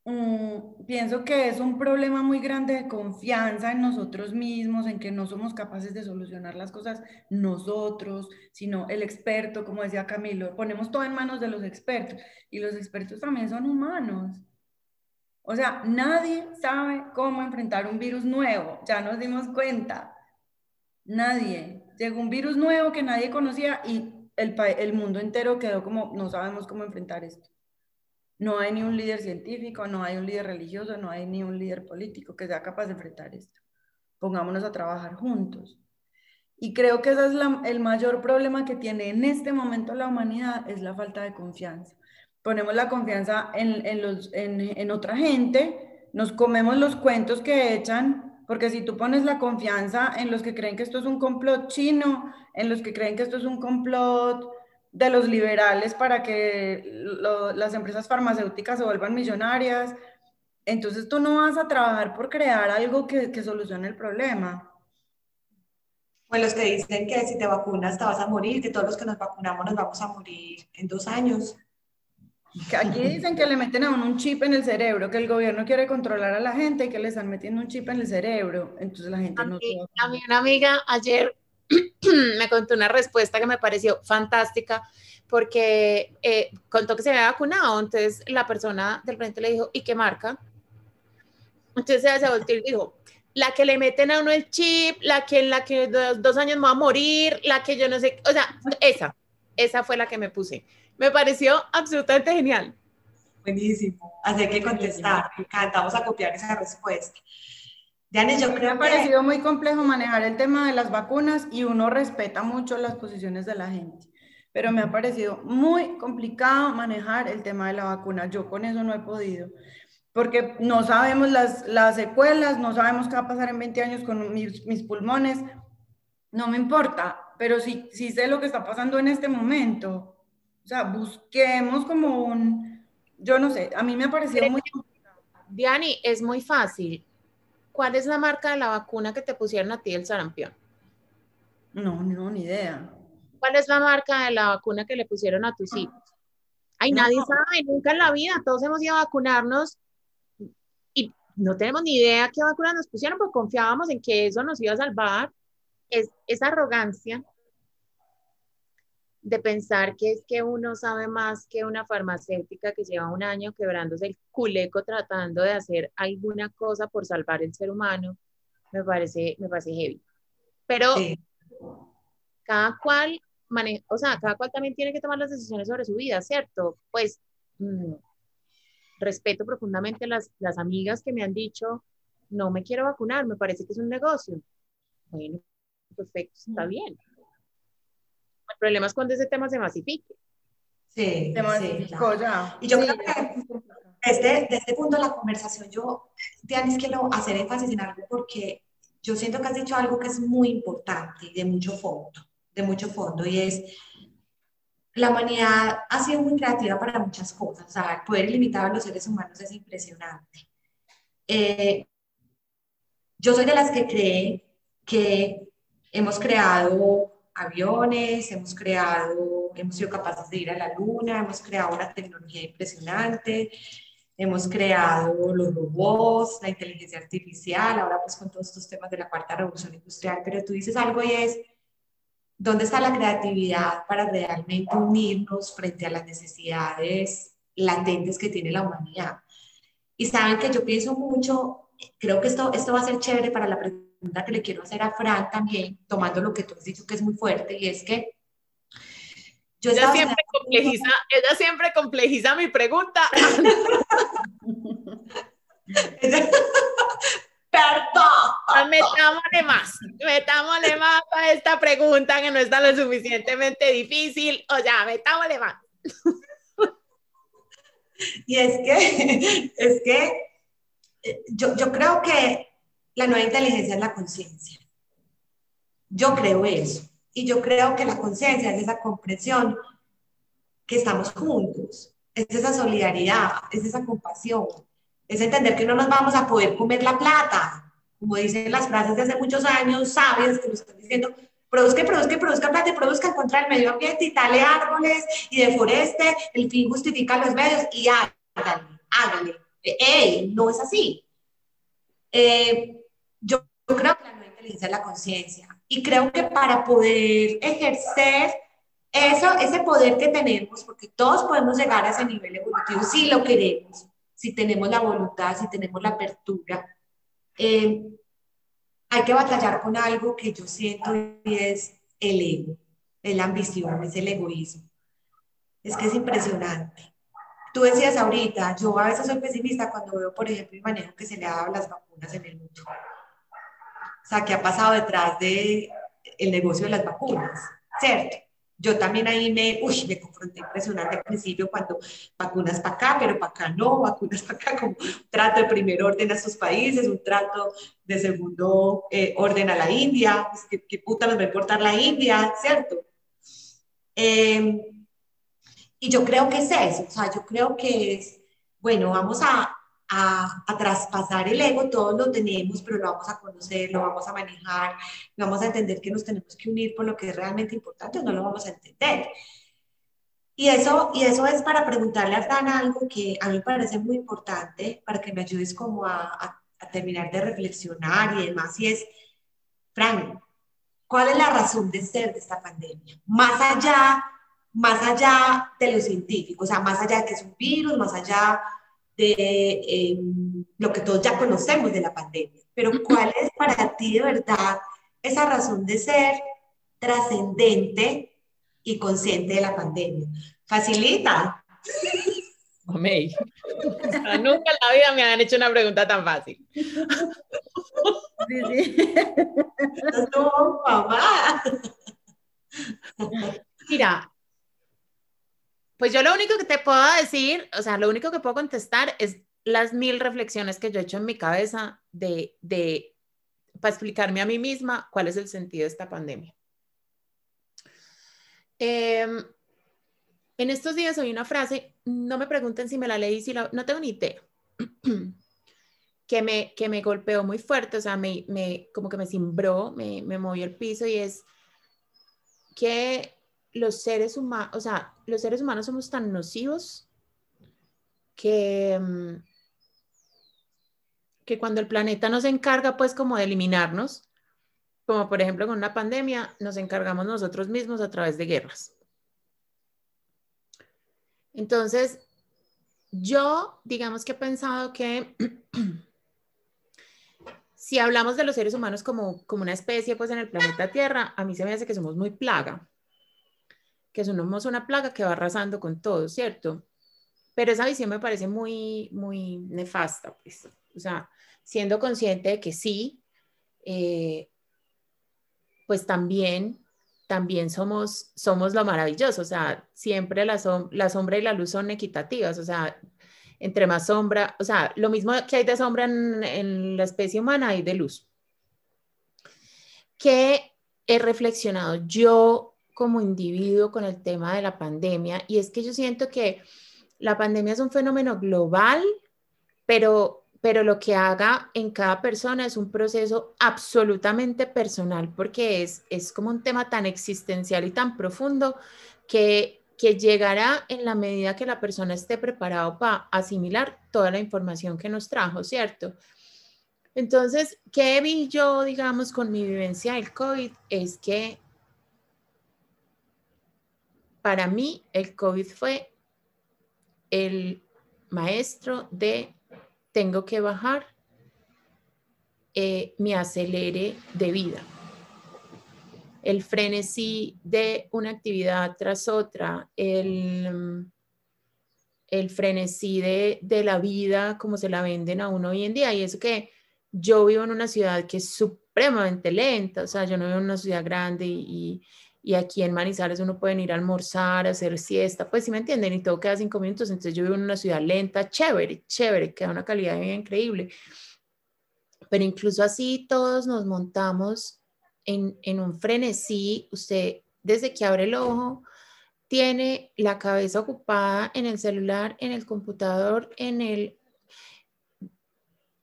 Speaker 2: Mm, pienso que es un problema muy grande de confianza en nosotros mismos, en que no somos capaces de solucionar las cosas nosotros, sino el experto, como decía Camilo, ponemos todo en manos de los expertos y los expertos también son humanos. O sea, nadie sabe cómo enfrentar un virus nuevo, ya nos dimos cuenta. Nadie. Llegó un virus nuevo que nadie conocía y el, el mundo entero quedó como, no sabemos cómo enfrentar esto. No hay ni un líder científico, no hay un líder religioso, no hay ni un líder político que sea capaz de enfrentar esto. Pongámonos a trabajar juntos. Y creo que ese es el mayor problema que tiene en este momento la humanidad, es la falta de confianza. Ponemos la confianza en, los, en otra gente, nos comemos los cuentos que echan, porque si tú pones la confianza en los que creen que esto es un complot chino, en los que creen que esto es un complot de los liberales para que las empresas farmacéuticas se vuelvan millonarias. Entonces tú no vas a trabajar por crear algo que, que solucione el problema.
Speaker 1: O los que dicen que si te vacunas te vas a morir, que todos los que nos vacunamos nos vamos a morir en dos años.
Speaker 2: Aquí dicen que le meten a uno un chip en el cerebro, que el gobierno quiere controlar a la gente y que le están metiendo un chip en el cerebro. Entonces la gente
Speaker 3: a
Speaker 2: no.
Speaker 3: Mí, a mí una amiga ayer me contó una respuesta que me pareció fantástica porque eh, contó que se había vacunado. Entonces la persona del frente le dijo, ¿y qué marca? Entonces ella se volteó y dijo, la que le meten a uno el chip, la que en la que dos, dos años me va a morir, la que yo no sé, o sea, esa, esa fue la que me puse. Me pareció absolutamente genial.
Speaker 1: Buenísimo. Así que contestar. Me encanta. Vamos a copiar esa respuesta. Diane, yo creo
Speaker 2: me ha parecido muy complejo manejar el tema de las vacunas y uno respeta mucho las posiciones de la gente. Pero me ha parecido muy complicado manejar el tema de la vacuna. Yo con eso no he podido. Porque no sabemos las, las secuelas, no sabemos qué va a pasar en 20 años con mis, mis pulmones. No me importa, pero sí, sí sé lo que está pasando en este momento o sea, busquemos como un, yo no sé, a mí me ha parecido muy complicado.
Speaker 3: Diani, es muy fácil. ¿Cuál es la marca de la vacuna que te pusieron a ti el sarampión?
Speaker 2: No, no, ni idea.
Speaker 3: ¿Cuál es la marca de la vacuna que le pusieron a tus hijos? Ay, no. nadie sabe, nunca en la vida, todos hemos ido a vacunarnos y no tenemos ni idea qué vacuna nos pusieron, porque confiábamos en que eso nos iba a salvar. Es esa arrogancia de pensar que es que uno sabe más que una farmacéutica que lleva un año quebrándose el culeco tratando de hacer alguna cosa por salvar el ser humano, me parece, me parece heavy. Pero sí. cada cual maneja, o sea, cada cual también tiene que tomar las decisiones sobre su vida, ¿cierto? Pues mmm, respeto profundamente las, las amigas que me han dicho, no me quiero vacunar, me parece que es un negocio. Bueno, perfecto, está bien el problema es cuando ese tema se masifique.
Speaker 1: Sí,
Speaker 2: se masificó sí, ya.
Speaker 1: Y yo
Speaker 2: sí,
Speaker 1: creo que desde, desde este punto de la conversación, yo, Dianis, quiero hacer énfasis en algo porque yo siento que has dicho algo que es muy importante y de mucho fondo, de mucho fondo, y es la humanidad ha sido muy creativa para muchas cosas, o sea, el poder ilimitado de los seres humanos es impresionante. Eh, yo soy de las que cree que hemos creado aviones, hemos creado, hemos sido capaces de ir a la luna, hemos creado una tecnología impresionante, hemos creado los robots, la inteligencia artificial, ahora pues con todos estos temas de la cuarta revolución industrial, pero tú dices algo y es, ¿dónde está la creatividad para realmente unirnos frente a las necesidades latentes que tiene la humanidad? Y saben que yo pienso mucho, creo que esto, esto va a ser chévere para la pregunta que le quiero hacer a Fran también, tomando lo que tú has dicho que es muy fuerte, y es que
Speaker 3: yo ella siempre, complejiza, ella siempre complejiza mi pregunta.
Speaker 1: Perdón.
Speaker 3: Metámosle más, metámosle más a esta pregunta que no está lo suficientemente difícil. O sea, metámosle más.
Speaker 1: Y es que, es que eh, yo, yo creo que la nueva inteligencia es la conciencia. Yo creo eso. Y yo creo que la conciencia es esa comprensión que estamos juntos, es esa solidaridad, es esa compasión, es entender que no nos vamos a poder comer la plata, como dicen las frases de hace muchos años, sabias que nos están diciendo, produzca, produzca, produzca plata y produzca contra el medio ambiente y tale árboles y deforeste, el fin justifica los medios y hágale, hágale. ¡Ey! No es así. Eh, creo que la nueva inteligencia es la conciencia y creo que para poder ejercer eso, ese poder que tenemos, porque todos podemos llegar a ese nivel evolutivo si lo queremos, si tenemos la voluntad, si tenemos la apertura, eh, hay que batallar con algo que yo siento y es el ego, es la ambición, es el egoísmo. Es que es impresionante. Tú decías ahorita, yo a veces soy pesimista cuando veo, por ejemplo, el manejo que se le ha dado a las vacunas en el mundo. O sea, ¿qué ha pasado detrás del el negocio de las vacunas? ¿Cierto? Yo también ahí me, uy, me confronté impresionante al principio cuando vacunas para acá, pero para acá no, vacunas para acá, como un trato de primer orden a estos países, un trato de segundo eh, orden a la India, pues, ¿qué, ¿qué, puta nos va a importar la India, ¿cierto? Eh, y yo creo que es eso, o sea, yo creo que es, bueno, vamos a, a, a, traspasar el ego, todos lo tenemos, pero lo vamos a conocer, lo vamos a manejar, vamos a entender que nos tenemos que unir por lo que es realmente importante o no lo vamos a entender. Y eso, y eso es para preguntarle a Fran algo que a mí me parece muy importante para que me ayudes como a, a, a terminar de reflexionar y demás, y es, Fran, ¿cuál es la razón de ser de esta pandemia? Más allá, más allá de lo científico, o sea, más allá de que es un virus, más allá de eh, lo que todos ya conocemos de la pandemia. Pero ¿cuál es para ti de verdad esa razón de ser trascendente y consciente de la pandemia? Facilita.
Speaker 3: Amén. nunca en la vida me han hecho una pregunta tan fácil. Sí, sí. No, mamá. Mira, pues yo lo único que te puedo decir, o sea, lo único que puedo contestar es las mil reflexiones que yo he hecho en mi cabeza de, de para explicarme a mí misma cuál es el sentido de esta pandemia. Em, en estos días oí una frase, no me pregunten si me la leí, si no tengo ni idea, que me, que me golpeó muy fuerte, o sea, me, me como que me cimbró, me, me movió el piso y es que los seres humanos, o sea, los seres humanos somos tan nocivos que, mm, que cuando el planeta nos encarga pues como de eliminarnos, como por ejemplo con una pandemia, nos encargamos nosotros mismos a través de guerras. Entonces, yo digamos que he pensado que si hablamos de los seres humanos como, como una especie pues en el planeta Tierra, a mí se me hace que somos muy plaga que somos una plaga que va arrasando con todo, ¿cierto? Pero esa visión me parece muy, muy nefasta, pues. O sea, siendo consciente de que sí, eh, pues también, también somos, somos lo maravilloso, o sea, siempre la, la sombra y la luz son equitativas, o sea, entre más sombra, o sea, lo mismo que hay de sombra en, en la especie humana, hay de luz. Que he reflexionado yo como individuo con el tema de la pandemia y es que yo siento que la pandemia es un fenómeno global, pero pero lo que haga en cada persona es un proceso absolutamente personal porque es, es como un tema tan existencial y tan profundo que, que llegará en la medida que la persona esté preparado para asimilar toda la información que nos trajo, ¿cierto? Entonces, ¿qué vi yo, digamos, con mi vivencia del COVID? Es que para mí el COVID fue el maestro de tengo que bajar eh, mi acelere de vida. El frenesí de una actividad tras otra, el, el frenesí de, de la vida como se la venden a uno hoy en día. Y eso que yo vivo en una ciudad que es supremamente lenta, o sea, yo no vivo en una ciudad grande y, y aquí en Manizales uno puede ir a almorzar, a hacer siesta, pues si me entienden, y todo queda cinco minutos, entonces yo vivo en una ciudad lenta, chévere, chévere, que da una calidad de vida increíble. Pero incluso así todos nos montamos en, en un frenesí, usted desde que abre el ojo tiene la cabeza ocupada en el celular, en el computador, en el...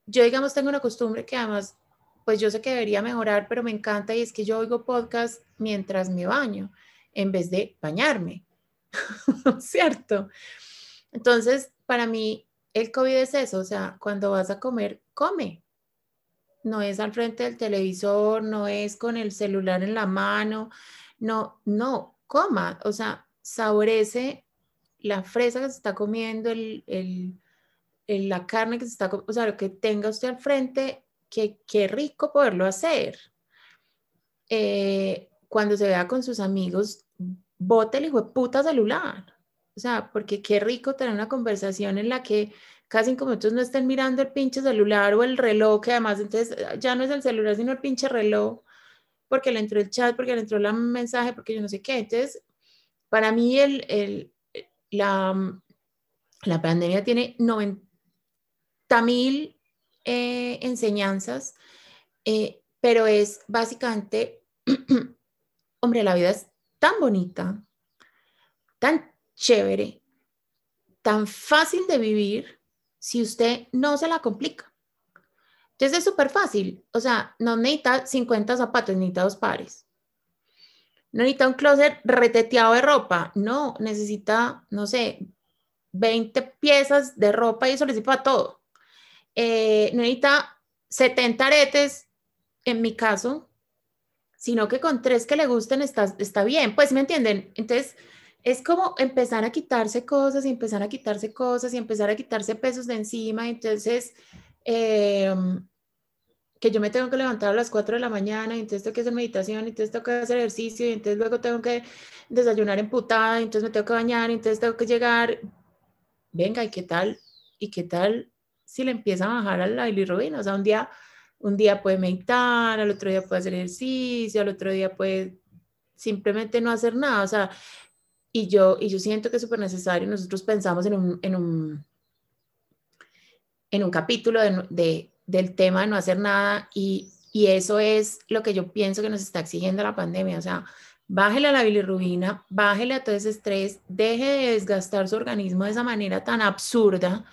Speaker 3: Yo digamos tengo una costumbre que además pues yo sé que debería mejorar, pero me encanta y es que yo oigo podcast mientras me baño en vez de bañarme, ¿cierto? Entonces, para mí, el COVID es eso, o sea, cuando vas a comer, come. No es al frente del televisor, no es con el celular en la mano, no, no, coma, o sea, saborece la fresa que se está comiendo, el, la carne que se está, o sea, lo que tenga usted al frente, qué rico poderlo hacer. Eh, cuando se vea con sus amigos, bote el hijo de puta celular. O sea, porque qué rico tener una conversación en la que casi cinco minutos no estén mirando el pinche celular o el reloj, que además entonces ya no es el celular, sino el pinche reloj, porque le entró el chat, porque le entró el mensaje, porque yo no sé qué. Entonces, para mí el, el, la, la pandemia tiene 90 mil eh, enseñanzas, eh, pero es básicamente, hombre, la vida es tan bonita, tan chévere, tan fácil de vivir, si usted no se la complica. Entonces es súper fácil. O sea, no necesita 50 zapatos, necesita dos pares. No necesita un closet reteteado de ropa. No, necesita, no sé, 20 piezas de ropa y eso le sirve para todo. Eh, no necesita 70 aretes, en mi caso, sino que con tres que le gusten está, está bien. Pues, ¿me entienden? Entonces, es como empezar a quitarse cosas y empezar a quitarse cosas y empezar a quitarse pesos de encima. Entonces, em, que yo me tengo que levantar a las 4 de la mañana y entonces tengo que hacer meditación y entonces tengo que hacer ejercicio y entonces luego tengo que desayunar emputada entonces me tengo que bañar y entonces tengo que llegar. Venga, ¿y qué tal? ¿Y qué tal si le empieza a bajar a la bilirrubina? O sea, un día, un día puede meditar, al otro día puede hacer ejercicio, al otro día puede simplemente no hacer nada. O sea, y yo, y yo siento que es súper necesario. Nosotros pensamos en un, en un, en un capítulo de del tema de no hacer nada y, y eso es lo que yo pienso que nos está exigiendo la pandemia. O sea, bájele a la bilirrubina, bájele a todo ese estrés, deje de desgastar su organismo de esa manera tan absurda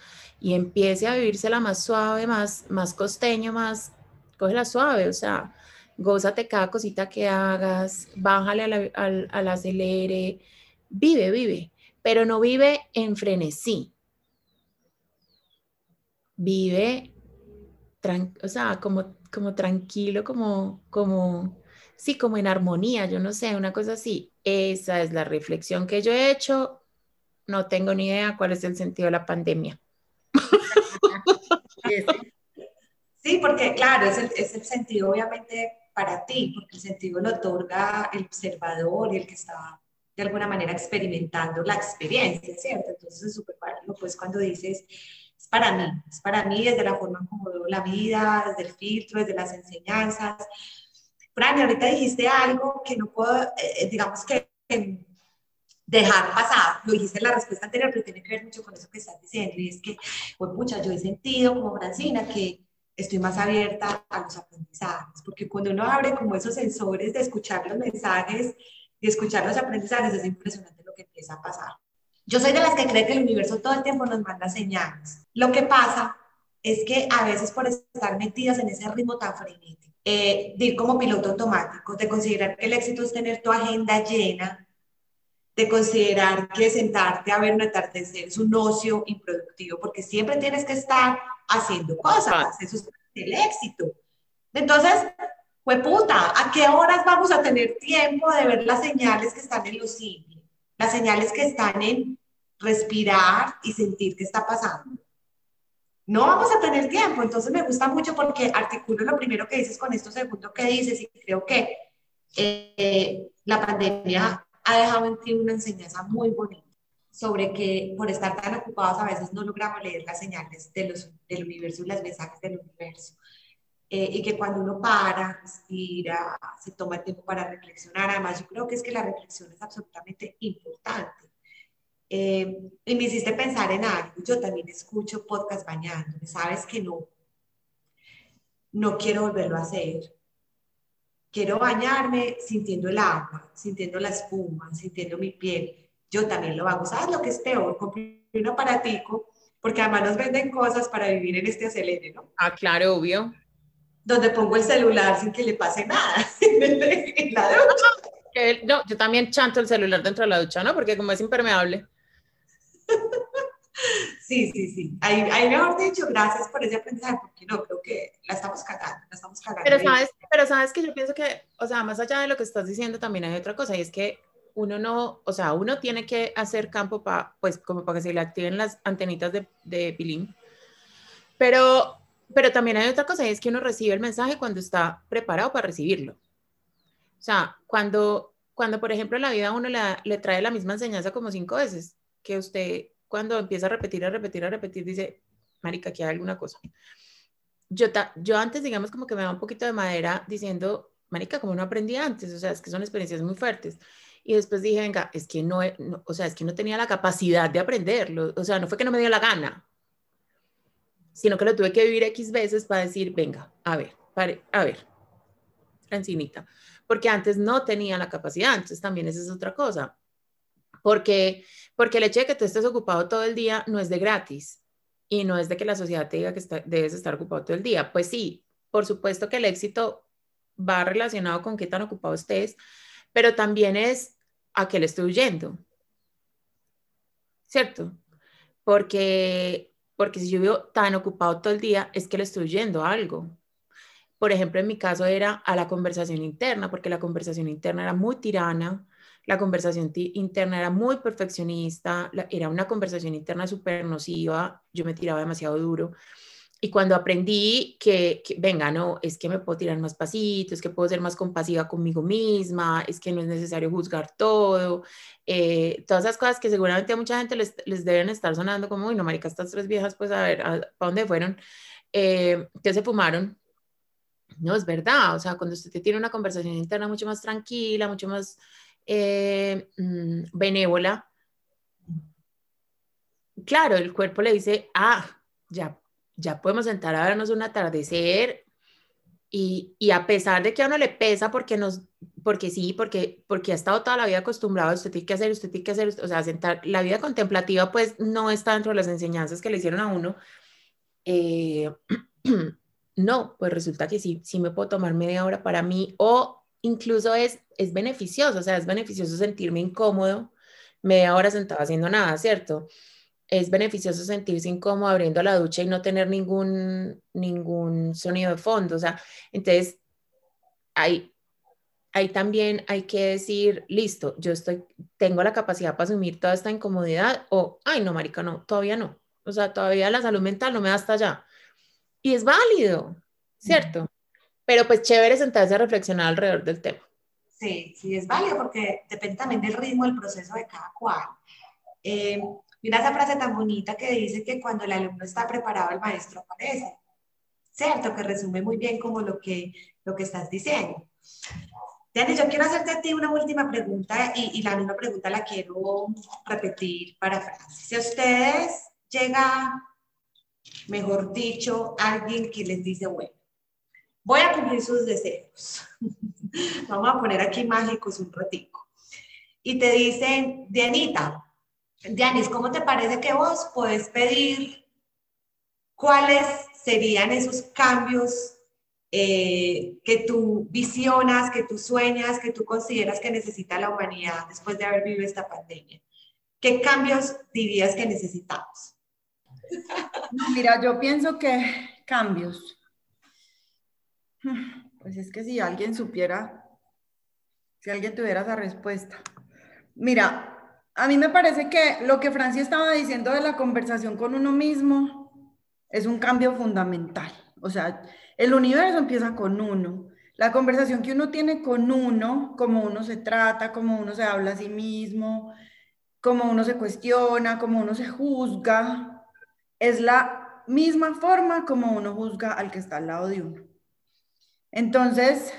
Speaker 3: y empiece a vivírsela más suave, más, más costeño, más, cógela suave, o sea, gózate cada cosita que hagas, bájale al, al, al acelere, vive, vive, pero no vive en frenesí, vive o sea, como, como tranquilo, como, como, sí, como en armonía, yo no sé, una cosa así. Esa es la reflexión que yo he hecho. No tengo ni idea cuál es el sentido de la pandemia.
Speaker 1: Sí, porque claro, es el, es el sentido obviamente para ti, porque el sentido lo otorga el observador y el que está de alguna manera experimentando la experiencia, ¿cierto? Entonces es súper válido, pues cuando dices, es para mí, es para mí desde la forma como veo la vida, desde el filtro, desde las enseñanzas. Fran, ahorita dijiste algo que no puedo, eh, eh, digamos que dejar pasar, lo dijiste en la respuesta anterior, pero tiene que ver mucho con eso que estás diciendo, y es que, pues mucha, yo he sentido como Francina que estoy más abierta a los aprendizajes, porque cuando uno abre como esos sensores de escuchar los mensajes y escuchar los aprendizajes, es impresionante lo que empieza a pasar. Yo soy de las que cree que el universo todo el tiempo nos manda señales. Lo que pasa es que a veces por estar metidas en ese ritmo tan frenético, eh, de ir como piloto automático, de considerar que el éxito es tener tu agenda llena, de considerar que sentarte a ver un atardecer es un ocio improductivo, porque siempre tienes que estar haciendo cosas, eso es el éxito. Entonces, pues puta, ¿a qué horas vamos a tener tiempo de ver las señales que están en los simple? Las señales que están en respirar y sentir qué está pasando. No vamos a tener tiempo, entonces me gusta mucho porque articulo lo primero que dices con esto segundo que dices y creo que eh, la pandemia ha dejado en ti una enseñanza muy bonita sobre que por estar tan ocupados a veces no logramos leer las señales de los, del universo y las mensajes del universo. Eh, y que cuando uno para, respira, se toma el tiempo para reflexionar, además yo creo que es que la reflexión es absolutamente importante. Eh, y me hiciste pensar en algo, yo también escucho podcast bañándome, sabes que no, no quiero volverlo a hacer. Quiero bañarme sintiendo el agua, sintiendo la espuma, sintiendo mi piel. Yo también lo hago. ¿Sabes lo que es peor? Compré un aparatico, porque además nos venden cosas para vivir en este acelere, ¿no?
Speaker 3: Ah, claro, obvio
Speaker 1: donde pongo el celular sin que le pase nada en la ducha.
Speaker 3: No, yo también chanto el celular dentro de la ducha, ¿no? Porque como es impermeable.
Speaker 1: Sí, sí, sí. Ahí, ahí mejor dicho, gracias por ese aprendizaje, porque no, creo que la estamos cagando, la estamos cagando.
Speaker 3: Pero sabes, pero sabes que yo pienso que, o sea, más allá de lo que estás diciendo, también hay otra cosa, y es que uno no, o sea, uno tiene que hacer campo para, pues, como para que se le activen las antenitas de, de pilín. Pero pero también hay otra cosa, y es que uno recibe el mensaje cuando está preparado para recibirlo. O sea, cuando, cuando por ejemplo, la vida a uno le, trae la misma enseñanza como cinco veces, que usted cuando empieza a repetir, a repetir, a repetir, dice, marica, aquí hay alguna cosa. Yo, yo antes, digamos, como que me da un poquito de madera diciendo, marica, como no aprendí antes, o sea, es que son experiencias muy fuertes. Y después dije, venga, es que no, no, o sea, es que no tenía la capacidad de aprenderlo, o sea, no fue que no me dio la gana, sino que lo tuve que vivir X veces para decir, venga, a ver, pare, a ver, Francinita, porque antes no tenía la capacidad, entonces también esa es otra cosa, porque, porque el hecho de que tú estés ocupado todo el día no es de gratis y no es de que la sociedad te diga que debes estar ocupado todo el día. Pues sí, por supuesto que el éxito va relacionado con qué tan ocupado estés, pero también es a qué le estoy huyendo. ¿Cierto? Porque, porque si yo vivo tan ocupado todo el día, es que le estoy huyendo a algo. Por ejemplo, en mi caso era a la conversación interna, porque la conversación interna era muy tirana, la conversación interna era muy perfeccionista, era una conversación interna súper nociva, yo me tiraba demasiado duro. Y cuando aprendí que, venga, no, es que me puedo tirar más pasitos, es que puedo ser más compasiva conmigo misma, es que no es necesario juzgar todo, eh, todas esas cosas que seguramente a mucha gente les, les deben estar sonando como, uy, no, marica, estas tres viejas, pues a ver, ¿para dónde fueron? Eh, que se fumaron. No, es verdad, o sea, cuando usted tiene una conversación interna mucho más tranquila, mucho más eh, mm, benévola, claro, el cuerpo le dice, ah, ya ya podemos sentar a vernos un atardecer y, y, a pesar de que a uno le pesa porque nos, porque sí, porque, porque ha estado toda la vida acostumbrado, usted tiene que hacer, usted tiene que hacer, o sea, sentar, la vida contemplativa pues no está dentro de las enseñanzas que le hicieron a uno. Eh, no, pues resulta que sí, sí me puedo tomar media hora para mí o incluso es, es beneficioso, o sea, es beneficioso sentirme incómodo media hora sentado haciendo nada, ¿cierto? es beneficioso sentirse incómodo abriendo la ducha y no tener ningún, ningún sonido de fondo. O sea, entonces, ahí, ahí también hay que decir, listo, yo estoy, tengo la capacidad para asumir toda esta incomodidad o, ay, no, marica, no, todavía no. O sea, todavía la salud mental no me da hasta allá. Y es válido, ¿cierto? Pero pues chévere sentarse a reflexionar alrededor del tema.
Speaker 1: Sí, sí, es válido porque depende también del ritmo del proceso de cada cual. Eh, Mira esa frase tan bonita que dice que cuando el alumno está preparado, el maestro aparece. ¿Cierto? Que resume muy bien como lo que, lo que estás diciendo. Dani, yo quiero hacerte a ti una última pregunta y, la misma pregunta la quiero repetir para Francis. Si a ustedes llega, mejor dicho, alguien que les dice, bueno, voy a cumplir sus deseos. Vamos a poner aquí mágicos un ratico. Y te dicen, Dianita, Dianis, ¿cómo te parece que vos puedes pedir cuáles serían esos cambios eh, que tú visionas, que tú sueñas, que tú consideras que necesita la humanidad después de haber vivido esta pandemia? ¿Qué cambios dirías que necesitamos?
Speaker 2: mira, yo pienso que cambios. Pues es que si alguien supiera, si alguien tuviera esa respuesta. Mira, a mí me parece que lo que Francia estaba diciendo de la conversación con uno mismo es un cambio fundamental. O sea, el universo empieza con uno. La conversación que uno tiene con uno, cómo uno se trata, cómo uno se habla a sí mismo, cómo uno se cuestiona, cómo uno se juzga, es la misma forma como uno juzga al que está al lado de uno. Entonces,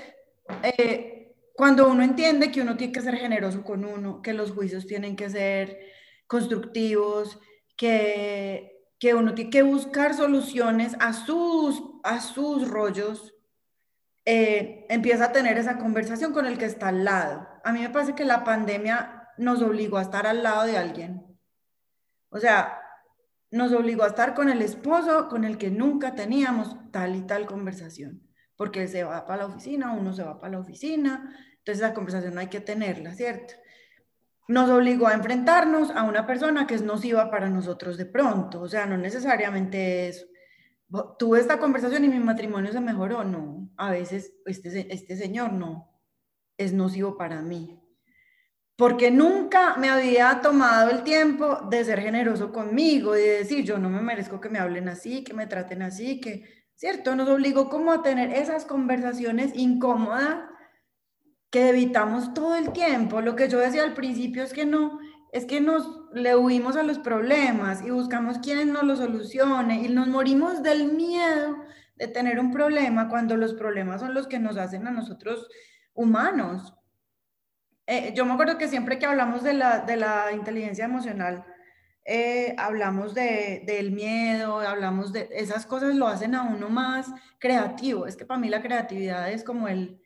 Speaker 2: eh, cuando uno entiende que uno tiene que ser generoso con uno, que los juicios tienen que ser constructivos, que, que uno tiene que buscar soluciones a sus, a sus rollos, eh, empieza a tener esa conversación con el que está al lado. A mí me parece que la pandemia nos obligó a estar al lado de alguien. O sea, nos obligó a estar con el esposo con el que nunca teníamos tal y tal conversación porque se va para la oficina, uno se va para la oficina, entonces la conversación hay que tenerla, ¿cierto? Nos obligó a enfrentarnos a una persona que es nociva para nosotros de pronto, o sea, no necesariamente es, tuve esta conversación y mi matrimonio se mejoró, no, a veces este, este señor no, es nocivo para mí, porque nunca me había tomado el tiempo de ser generoso conmigo y de decir, yo no me merezco que me hablen así, que me traten así, que ¿cierto? Nos obligó como a tener esas conversaciones incómodas que evitamos todo el tiempo. Lo que yo decía al principio es que no, es que nos le huimos a los problemas y buscamos quién nos lo solucione y nos morimos del miedo de tener un problema cuando los problemas son los que nos hacen a nosotros humanos. Eh, yo me acuerdo que siempre que hablamos de la, de la inteligencia emocional, eh, hablamos de, del miedo, hablamos de esas cosas, lo hacen a uno más creativo. Es que para mí la creatividad es como el,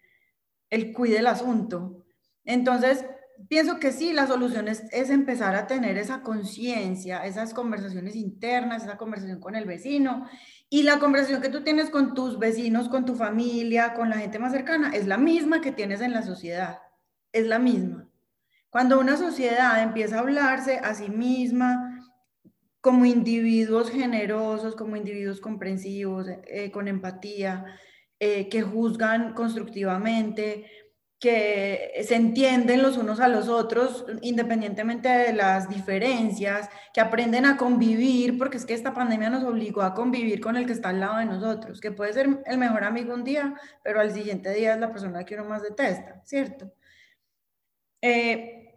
Speaker 2: el cuide del asunto. Entonces, pienso que sí, la solución es, es empezar a tener esa conciencia, esas conversaciones internas, esa conversación con el vecino y la conversación que tú tienes con tus vecinos, con tu familia, con la gente más cercana, es la misma que tienes en la sociedad, es la misma. Cuando una sociedad empieza a hablarse a sí misma como individuos generosos, como individuos comprensivos, eh, con empatía, eh, que juzgan constructivamente, que se entienden los unos a los otros independientemente de las diferencias, que aprenden a convivir, porque es que esta pandemia nos obligó a convivir con el que está al lado de nosotros, que puede ser el mejor amigo un día, pero al siguiente día es la persona que uno más detesta, ¿cierto? Eh,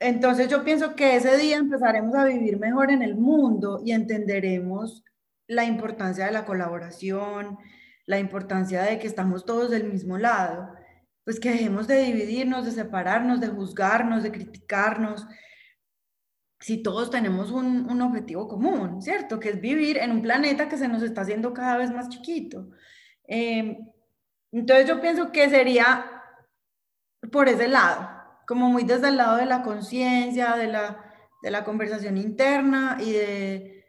Speaker 2: entonces yo pienso que ese día empezaremos a vivir mejor en el mundo y entenderemos la importancia de la colaboración, la importancia de que estamos todos del mismo lado pues que dejemos de dividirnos, de separarnos, de juzgarnos, de criticarnos, si todos tenemos un, objetivo común, ¿cierto? Que es vivir en un planeta que se nos está haciendo cada vez más chiquito. Em, entonces yo pienso que sería por ese lado, como muy desde el lado de la conciencia, de la, de la conversación interna y de,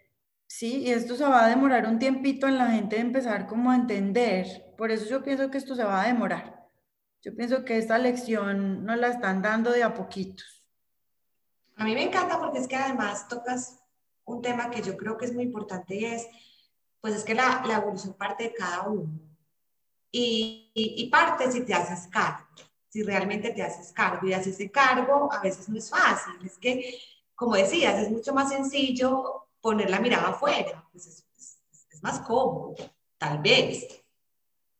Speaker 2: sí, y esto se va a demorar un tiempito en la gente de empezar como a entender. Por eso yo pienso que esto se va a demorar. Yo pienso que esta lección nos la están dando de a poquitos.
Speaker 1: A mí me encanta porque es que además tocas un tema que yo creo que es muy importante y es, pues es que la, la evolución parte de cada uno. Y, y, parte si te haces cargo, si realmente te haces cargo. Y haces ese cargo a veces no es fácil. Es que, como decías, es mucho más sencillo poner la mirada afuera. Pues es, más cómodo, tal vez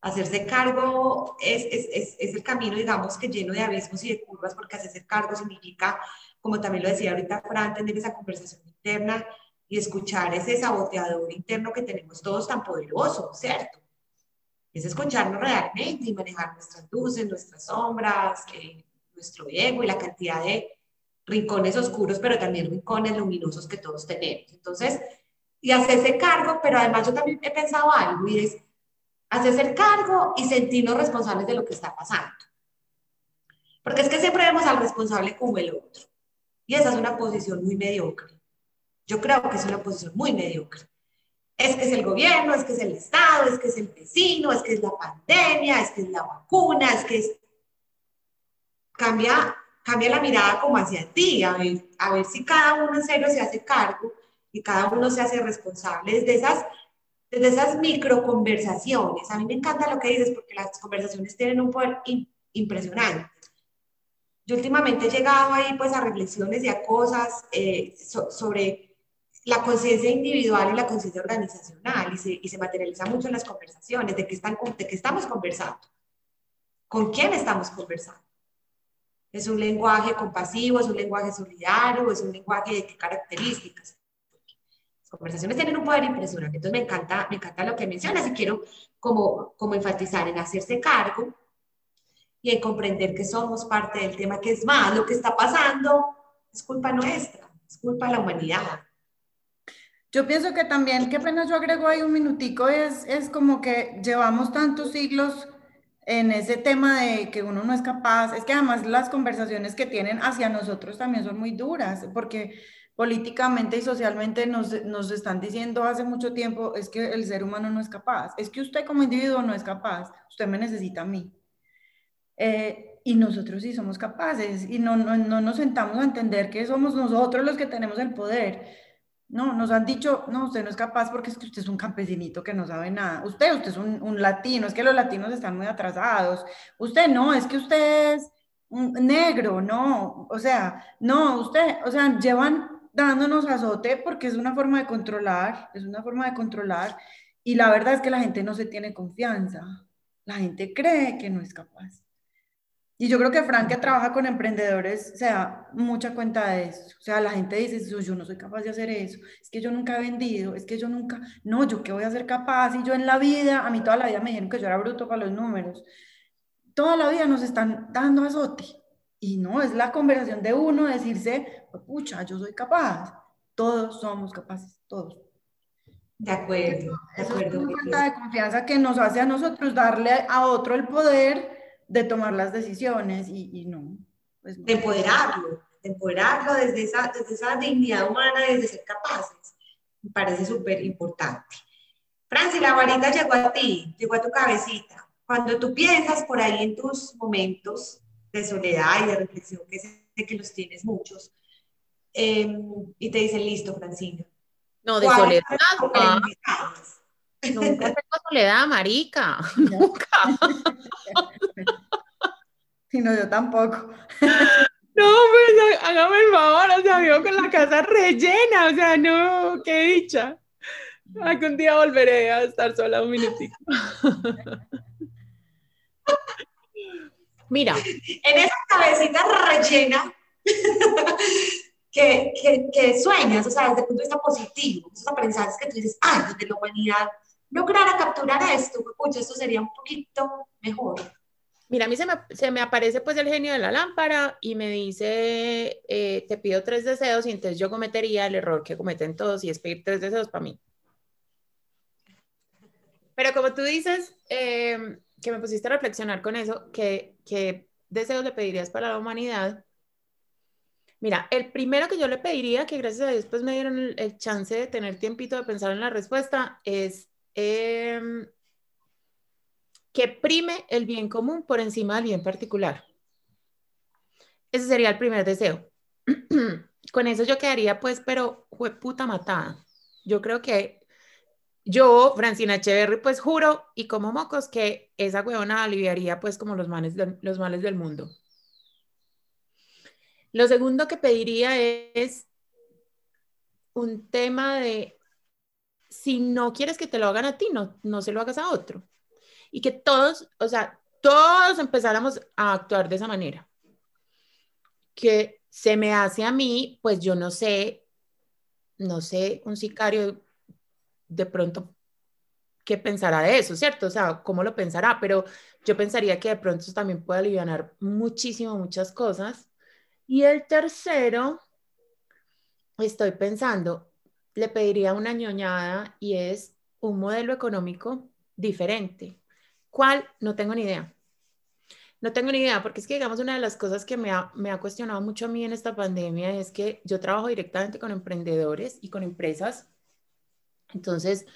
Speaker 1: hacerse cargo es, es, es, el camino, digamos, que lleno de abismos y de curvas, porque hacerse cargo significa, como también lo decía ahorita Fran, tener esa conversación interna y escuchar ese saboteador interno que tenemos todos tan poderoso, ¿cierto? Es escucharnos realmente y manejar nuestras luces, nuestras sombras, nuestro ego y la cantidad de rincones oscuros, pero también rincones luminosos que todos tenemos. Entonces, y hacerse cargo, pero además yo también he pensado algo y es hacerse cargo y sentirnos responsables de lo que está pasando. Porque es que siempre vemos al responsable como el otro. Y esa es una posición muy mediocre. Yo creo que es una posición muy mediocre. Es que es el gobierno, es que es el Estado, es que es el vecino, es que es la pandemia, es que es la vacuna, es que es... Cambia, cambia la mirada como hacia ti, a ver, a ver si cada uno en serio se hace cargo y cada uno se hace responsable de esas desde esas micro conversaciones. A mí me encanta lo que dices porque las conversaciones tienen un poder impresionante. Yo últimamente he llegado ahí pues a reflexiones y a cosas eh, sobre la conciencia individual y la conciencia organizacional y se, y se, materializa mucho en las conversaciones, de qué, están, de qué estamos conversando, con quién estamos conversando. Es un lenguaje compasivo, es un lenguaje solidario, es un lenguaje de qué características conversaciones tienen un poder impresionante. Entonces me encanta, me encanta lo que mencionas y quiero como, como enfatizar en hacerse cargo y en comprender que somos parte del tema, que es más, lo que está pasando es culpa nuestra, es culpa de la humanidad.
Speaker 2: Yo pienso que también, qué pena yo agrego ahí un minutico, es, es como que llevamos tantos siglos en ese tema de que uno no es capaz, es que además las conversaciones que tienen hacia nosotros también son muy duras, porque políticamente y socialmente nos, nos, están diciendo hace mucho tiempo es que el ser humano no es capaz, es que usted como individuo no es capaz, usted me necesita a mí. Eh, y nosotros sí somos capaces y no, no, no, nos sentamos a entender que somos nosotros los que tenemos el poder. No, nos han dicho, no, usted no es capaz porque es que usted es un campesinito que no sabe nada. Usted, usted es un, un latino, es que los latinos están muy atrasados. Usted no, es que usted es un negro, no, o sea, no, usted, o sea, llevan dándonos azote porque es una forma de controlar, es una forma de controlar y la verdad es que la gente no se tiene confianza, la gente cree que no es capaz. Y yo creo que Frank que trabaja con emprendedores se da mucha cuenta de eso. O sea, la gente dice, yo no soy capaz de hacer eso, es que yo nunca he vendido, es que yo nunca, no, yo qué voy a ser capaz. Y yo en la vida, a mí toda la vida me dijeron que yo era bruto para los números. Toda la vida nos están dando azote. Y no, es la conversación de uno decirse, pucha, yo soy capaz. Todos somos capaces, todos.
Speaker 1: De acuerdo, de acuerdo.
Speaker 2: Es una falta de confianza que nos hace a nosotros darle a otro el poder de tomar las decisiones y, y no.
Speaker 1: pues, de empoderarlo, de empoderarlo desde esa, desde esa dignidad humana, desde ser capaces. Me parece súper importante. Franci, la varita llegó a ti, llegó a tu cabecita. Cuando tú piensas por ahí en tus momentos de soledad y de reflexión, que sé que los tienes muchos, em, y te dicen, listo, Francina.
Speaker 3: No, de soledad. Nunca tengo soledad, marica. Nunca.
Speaker 2: Y no, yo tampoco.
Speaker 3: No, pues hágame el favor, o sea, vivo con la casa rellena, o sea, no, qué dicha. Algún día volveré a estar sola un minutito. Mira.
Speaker 1: En esa cabecita rellena que, que, que, sueñas, o sea, desde el punto de vista positivo, esos aprendizajes que tú dices, ay, desde la humanidad lograra capturar esto, pucha, esto sería un poquito mejor.
Speaker 3: Mira, a mí se me, se me, aparece pues el genio de la lámpara y me dice, eh, te pido tres deseos y entonces yo cometería el error que cometen todos y es pedir tres deseos para mí. Pero como tú dices, eh, que me pusiste a reflexionar con eso, ¿qué, ¿qué deseos le pedirías para la humanidad? Mira, el primero que yo le pediría, que gracias a Dios pues me dieron el, el chance de tener tiempito de pensar en la respuesta, es... Eh, que prime el bien común por encima del bien particular. Ese sería el primer deseo. Con eso yo quedaría, pues, pero fue puta matada. Yo creo que yo, Francina Echeverry, pues juro y como mocos que esa huevona aliviaría, pues, como los los males del mundo. Lo segundo que pediría es un tema de si no quieres que te lo hagan a ti, no, no se lo hagas a otro y que todos, o sea, todos empezáramos a actuar de esa manera. Que se me hace a mí, pues yo no sé, no sé, un sicario de pronto qué pensará de eso, ¿cierto? O sea, cómo lo pensará, pero yo pensaría que de pronto también puede aliviar muchísimo muchas cosas. Y el tercero, estoy pensando, le pediría una ñoñada y es un modelo económico diferente. ¿Cuál? No tengo ni idea. No tengo ni idea, porque es que, digamos, una de las cosas que me ha, cuestionado mucho a mí en esta pandemia es que yo trabajo directamente con emprendedores y con empresas. Entonces,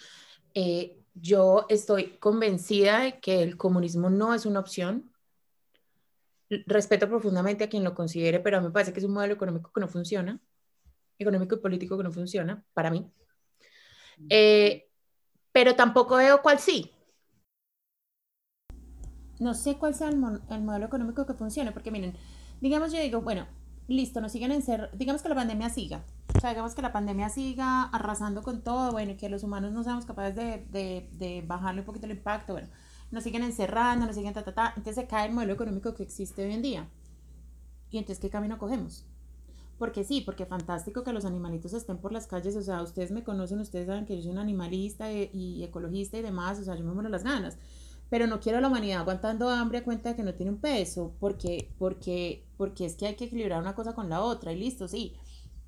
Speaker 3: eh, yo estoy convencida de que el comunismo no es una opción. Respeto profundamente a quien lo considere, pero a mí me parece que es un modelo económico que no funciona, económico y político que no funciona para mí. Eh, pero tampoco veo cuál sí no sé cuál sea el, modelo económico que funcione, porque miren, digamos yo digo, bueno, listo, nos siguen en ser, digamos que la pandemia siga, o sea, digamos que la pandemia siga arrasando con todo, bueno, y que los humanos no seamos capaces de, de, de bajarle un poquito el impacto, bueno, nos siguen encerrando, nos siguen ta, ta, ta, entonces se cae el modelo económico que existe hoy en día. Y entonces, ¿qué camino cogemos? Porque sí, porque fantástico que los animalitos estén por las calles, o sea, ustedes me conocen, ustedes saben que yo soy un animalista y, y ecologista y demás, o sea, yo me muero las ganas pero no quiero a la humanidad aguantando hambre a cuenta de que no tiene un peso, porque, porque, porque es que hay que equilibrar una cosa con la otra y listo, sí,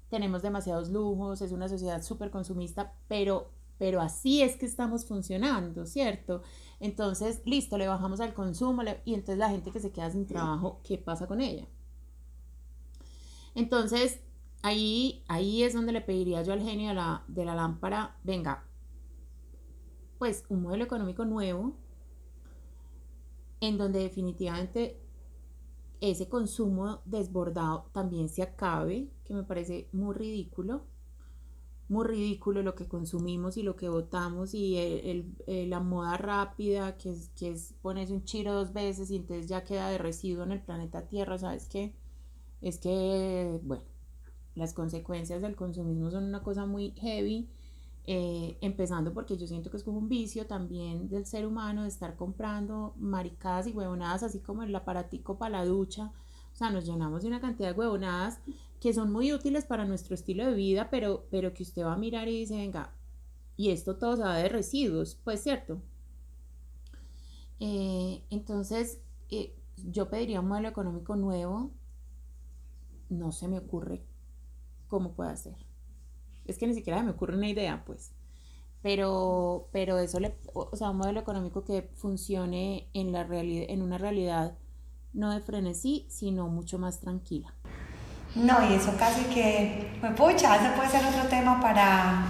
Speaker 3: tenemos demasiados lujos, es una sociedad súper consumista, pero, pero así es que estamos funcionando, ¿cierto? Entonces, listo, le bajamos al consumo y entonces la gente que se queda sin trabajo, ¿qué pasa con ella? Entonces, ahí, ahí es donde le pediría yo al genio de la, de la lámpara, venga, pues un modelo económico nuevo, en donde definitivamente ese consumo desbordado también se acabe, que me parece muy ridículo, muy ridículo lo que consumimos y lo que votamos y el, la moda rápida, que es, que es ponerse un chiro dos veces y entonces ya queda de residuo en el planeta Tierra, ¿sabes qué? Es que, bueno, las consecuencias del consumismo son una cosa muy heavy eh, empezando porque yo siento que es como un vicio también del ser humano de estar comprando maricadas y huevonadas, así como el aparatico para la ducha. O sea, nos llenamos de una cantidad de huevonadas que son muy útiles para nuestro estilo de vida, pero, pero que usted va a mirar y dice, venga, y esto todo se va de residuos, pues cierto. Eh, entonces, eh, yo pediría un modelo económico nuevo. No se me ocurre cómo puede ser es que ni siquiera me ocurre una idea, pues. Pero, pero eso, le, o sea, un modelo económico que funcione en, la realidad, en una realidad no de frenesí, sino mucho más tranquila.
Speaker 1: No, y eso casi que, pues pucha, ese puede ser otro tema para,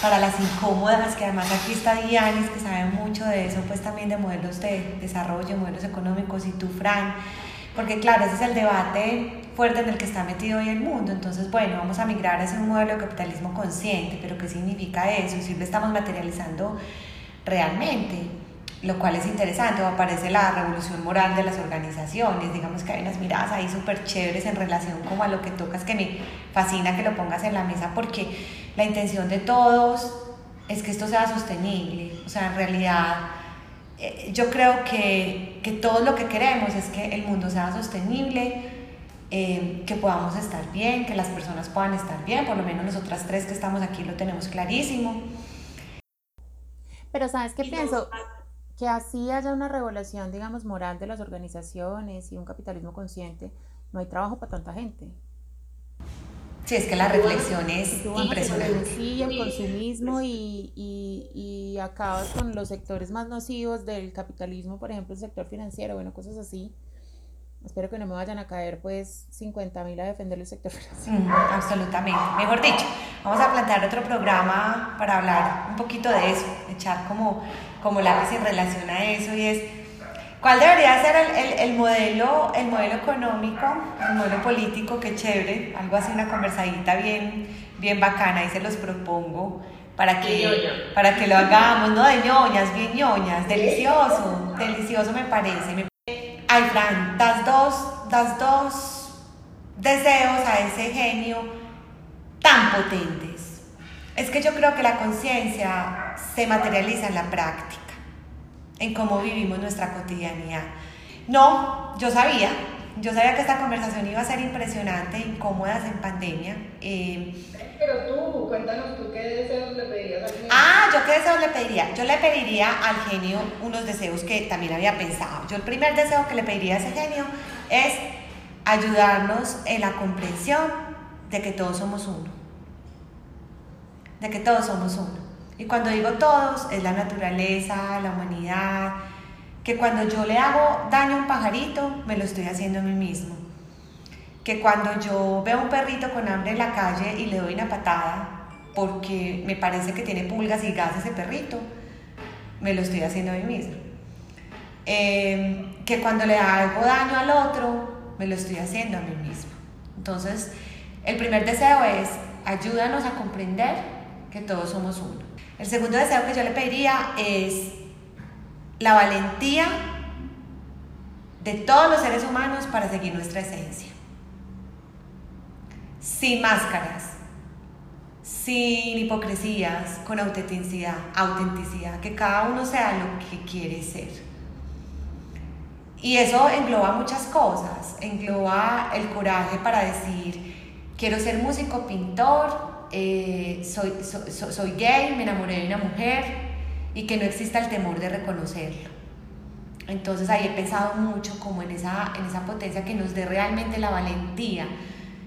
Speaker 1: para las incómodas, que además aquí está Dianis, que sabe mucho de eso, pues también de modelos de desarrollo, modelos económicos, y tú, Fran, porque claro, ese es el debate fuerte en el que está metido hoy el mundo. Entonces, bueno, vamos a migrar hacia un modelo de capitalismo consciente, pero ¿qué significa eso? Si lo estamos materializando realmente, lo cual es interesante, o aparece la revolución moral de las organizaciones, digamos que hay unas miradas ahí súper chéveres en relación como a lo que tocas, que me fascina que lo pongas en la mesa, porque la intención de todos es que esto sea sostenible, o sea, en realidad eh, yo creo que, que todo lo que queremos es que el mundo sea sostenible, eh, que podamos estar bien, que las personas puedan estar bien, por lo menos nosotras tres que estamos aquí lo tenemos clarísimo.
Speaker 3: Pero sabes qué pienso, que así haya una regulación, digamos, moral de las organizaciones y un capitalismo consciente, no hay trabajo para tanta gente.
Speaker 1: Sí, es que la reflexión es impresionante.
Speaker 3: Sí, el consumismo y, y, y, acabas con los sectores más nocivos del capitalismo, por ejemplo, el sector financiero, bueno, cosas así. Espero que no me vayan a caer pues 50 mil a defender el sector financiero.
Speaker 1: Mm, absolutamente. Mejor dicho, vamos a plantear otro programa para hablar un poquito de eso, echar como, como lápiz en relación a eso y es cuál debería ser el, el, el, modelo, el modelo económico, el modelo político, que chévere, algo así, una conversadita bien, bien bacana y se los propongo para que, para que lo hagamos, ¿no? De ñoñas, bien ñoñas, delicioso, delicioso me parece. Ay, Fran, das dos, das dos deseos a ese genio tan potentes. Es que yo creo que la conciencia se materializa en la práctica, en cómo vivimos nuestra cotidianidad. No, yo sabía, yo sabía que esta conversación iba a ser impresionante, incómodas en pandemia.
Speaker 2: Eh, pero tú, cuéntanos tú qué deseos le pedirías al genio.
Speaker 1: Ah, yo qué deseos le pediría. Yo le pediría al genio unos deseos que también había pensado. Yo el primer deseo que le pediría a ese genio es ayudarnos en la comprensión de que todos somos uno. De que todos somos uno. Y cuando digo todos, es la naturaleza, la humanidad, que cuando yo le hago daño a un pajarito, me lo estoy haciendo a mí mismo que cuando yo veo un perrito con hambre en la calle y le doy una patada porque me parece que tiene pulgas y gas ese perrito, me lo estoy haciendo a mí mismo. Em, que cuando le hago daño al otro, me lo estoy haciendo a mí mismo. Entonces, el primer deseo es ayúdanos a comprender que todos somos uno. El segundo deseo que yo le pediría es la valentía de todos los seres humanos para seguir nuestra esencia sin máscaras, sin hipocresías, con autenticidad, autenticidad, que cada uno sea lo que quiere ser. Y eso engloba muchas cosas, engloba el coraje para decir, quiero ser músico, pintor, eh, soy, soy gay, me enamoré de una mujer y que no exista el temor de reconocerlo. Entonces ahí he pensado mucho como en esa, en esa potencia que nos dé realmente la valentía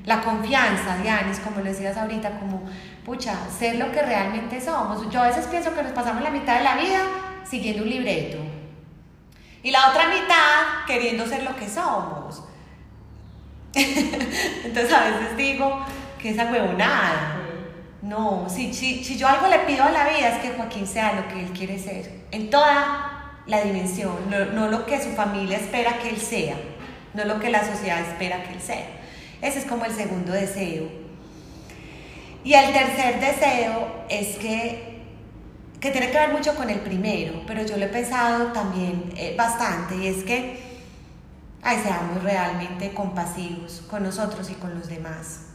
Speaker 1: la confianza, Dianis, como lo decías ahorita, como, pucha, ser lo que realmente somos. Yo a veces pienso que nos pasamos la mitad de la vida siguiendo un libreto y la otra mitad queriendo ser lo que somos. Entonces a veces digo que esa huevonada. No, si, yo algo le pido a la vida es que Joaquín sea lo que él quiere ser, en toda la dimensión, no, no lo que su familia espera que él sea, no lo que la sociedad espera que él sea. Ese es como el segundo deseo. Y el tercer deseo es que, que tiene que ver mucho con el primero, pero yo lo he pensado también eh, bastante, y es que ay, seamos realmente compasivos con nosotros y con los demás.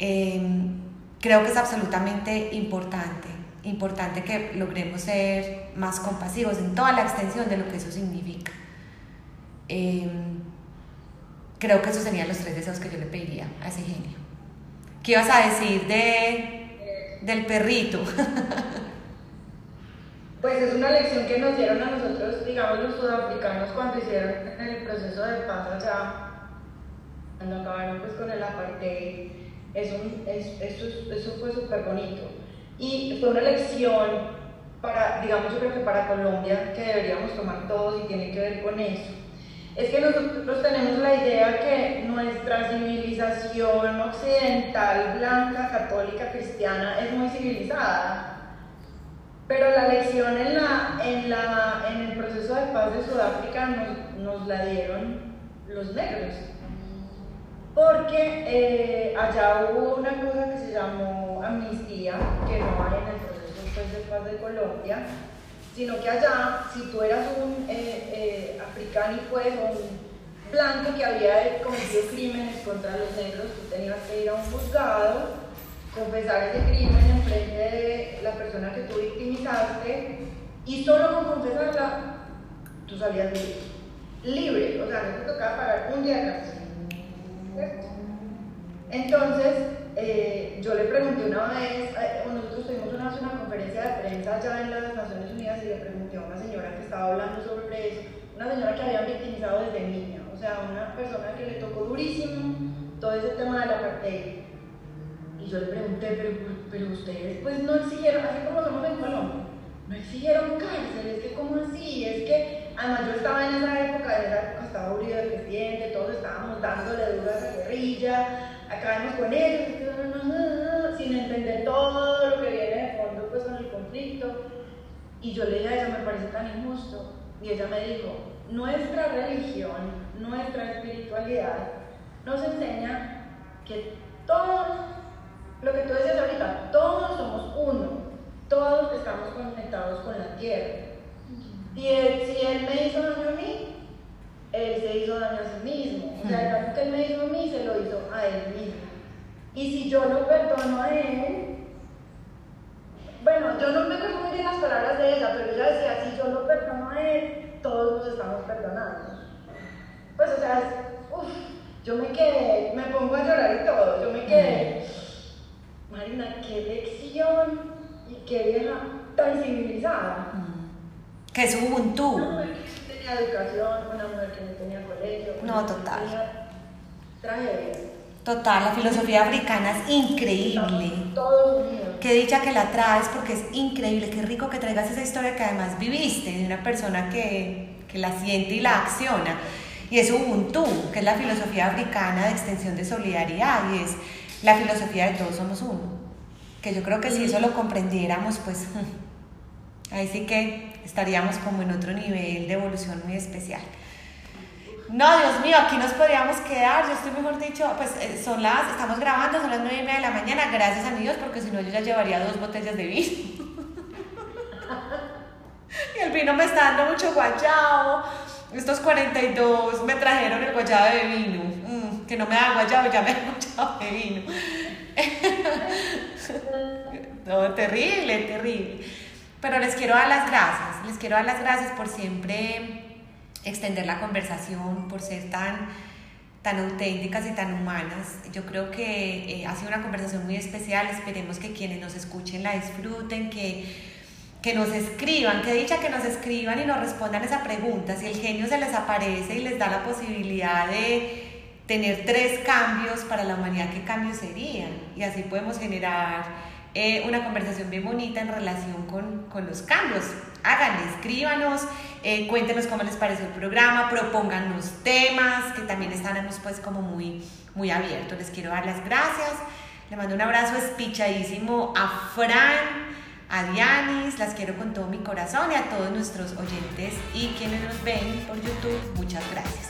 Speaker 1: Em, creo que es absolutamente importante, importante que logremos ser más compasivos en toda la extensión de lo que eso significa. Em, Creo que esos serían los tres deseos que yo le pediría a ese genio. ¿Qué ibas a decir de, del perrito?
Speaker 2: Pues es una lección que nos dieron a nosotros, digamos, los sudafricanos cuando hicieron el proceso de paz allá, cuando acabaron pues con el apartheid. Eso, eso, eso fue súper bonito. Y fue una lección para, digamos, yo creo que para Colombia, que deberíamos tomar todos y tiene que ver con eso es que nosotros tenemos la idea que nuestra civilización occidental, blanca, católica, cristiana, es muy civilizada. Pero la lección en, la, en, la, en el proceso de paz de Sudáfrica nos, nos la dieron los negros. Porque eh, allá hubo una cosa que se llamó amnistía, que no hay en el proceso pues, de paz de Colombia, sino que allá, si tú eras un eh, eh, africano y pues, un blanco que había cometido crímenes contra los negros, tú tenías que ir a un juzgado, confesar ese crimen en frente de la persona que tú victimizaste, y solo con confesarla, tú salías libre. Libre, o sea, no te tocaba pagar un día de cárcel. Entonces, eh, yo le pregunté una vez, eh, nosotros tuvimos una, una, conferencia de prensa allá en las Naciones Unidas y le pregunté a una señora que estaba hablando sobre eso, una señora que había victimizado desde niña, o sea, una persona que le tocó durísimo todo ese tema de la apartheid. Y yo le pregunté, pero, pero ustedes pues no exigieron, así como somos en Colombia, no exigieron cárcel, es que como así, es que además yo estaba en esa época, en esa época estaba Uribe de presidente, todos estábamos dándole duro a la guerrilla, acabamos con ellos, sin entender todo lo que viene de fondo pues con el conflicto. Y yo le dije a ella, me parece tan injusto. Y ella me dijo, nuestra religión, nuestra espiritualidad nos enseña que todos, lo que tú decías ahorita, todos somos uno, todos estamos conectados con la tierra. Y si él me hizo daño a mí, él se hizo daño a sí mismo. O sea, el daño que él me hizo a mí se lo hizo a él mismo. Y si yo lo perdono a él, bueno, yo no me acuerdo muy bien las palabras de ella, pero ella decía, si yo lo perdono a él, todos nos estamos perdonando. Pues, o sea, uff, yo me quedé, me pongo a llorar y todo, yo me quedé, Marina, qué lección y qué vieja tan civilizada.
Speaker 1: Que es Ubuntu.
Speaker 2: Una no tenía educación, una mujer que no tenía colegio.
Speaker 1: No, total.
Speaker 2: Tragedia.
Speaker 1: Total, la filosofía africana es increíble.
Speaker 2: Unidos.
Speaker 1: Qué dicha que la traes porque es increíble, qué rico que traigas esa historia que además viviste de una persona que, que la siente y la acciona. Y es Ubuntu, que es la filosofía africana de extensión de solidaridad y es la filosofía de todos somos uno. Que yo creo que si eso lo comprendiéramos, pues ahí sí que estaríamos como en otro nivel de evolución muy especial. No, Dios mío, aquí nos podríamos quedar. Yo estoy mejor dicho, pues eh, son las, estamos grabando, son las nueve y media de la mañana, gracias a Dios, porque si no yo ya llevaría dos botellas de vino. y el vino me está dando mucho guayao. Estos 42 me trajeron el guayabo de vino. Mm, que no me da guayabo, ya me da guayabo de vino. no, terrible, terrible. Pero les quiero dar las gracias, les quiero dar las gracias por siempre extender la conversación, por ser tan, tan auténticas y tan humanas. Yo creo que eh, ha sido una conversación muy especial, esperemos que quienes nos escuchen la disfruten, que, que nos escriban, que dicha que nos escriban y nos respondan esa pregunta, si el genio se les aparece y les da la posibilidad de tener tres cambios para la humanidad, ¿qué cambios serían? Y así podemos generar eh, una conversación bien bonita en relación con, con los cambios. Háganle, escríbanos, eh, cuéntenos cómo les pareció el programa, propónganos temas, que también estaremos pues como muy, muy abiertos. Les quiero dar las gracias. Le mando un abrazo espichadísimo a Fran, a Dianis, las quiero con todo mi corazón y a todos nuestros oyentes y quienes nos ven por YouTube. Muchas gracias.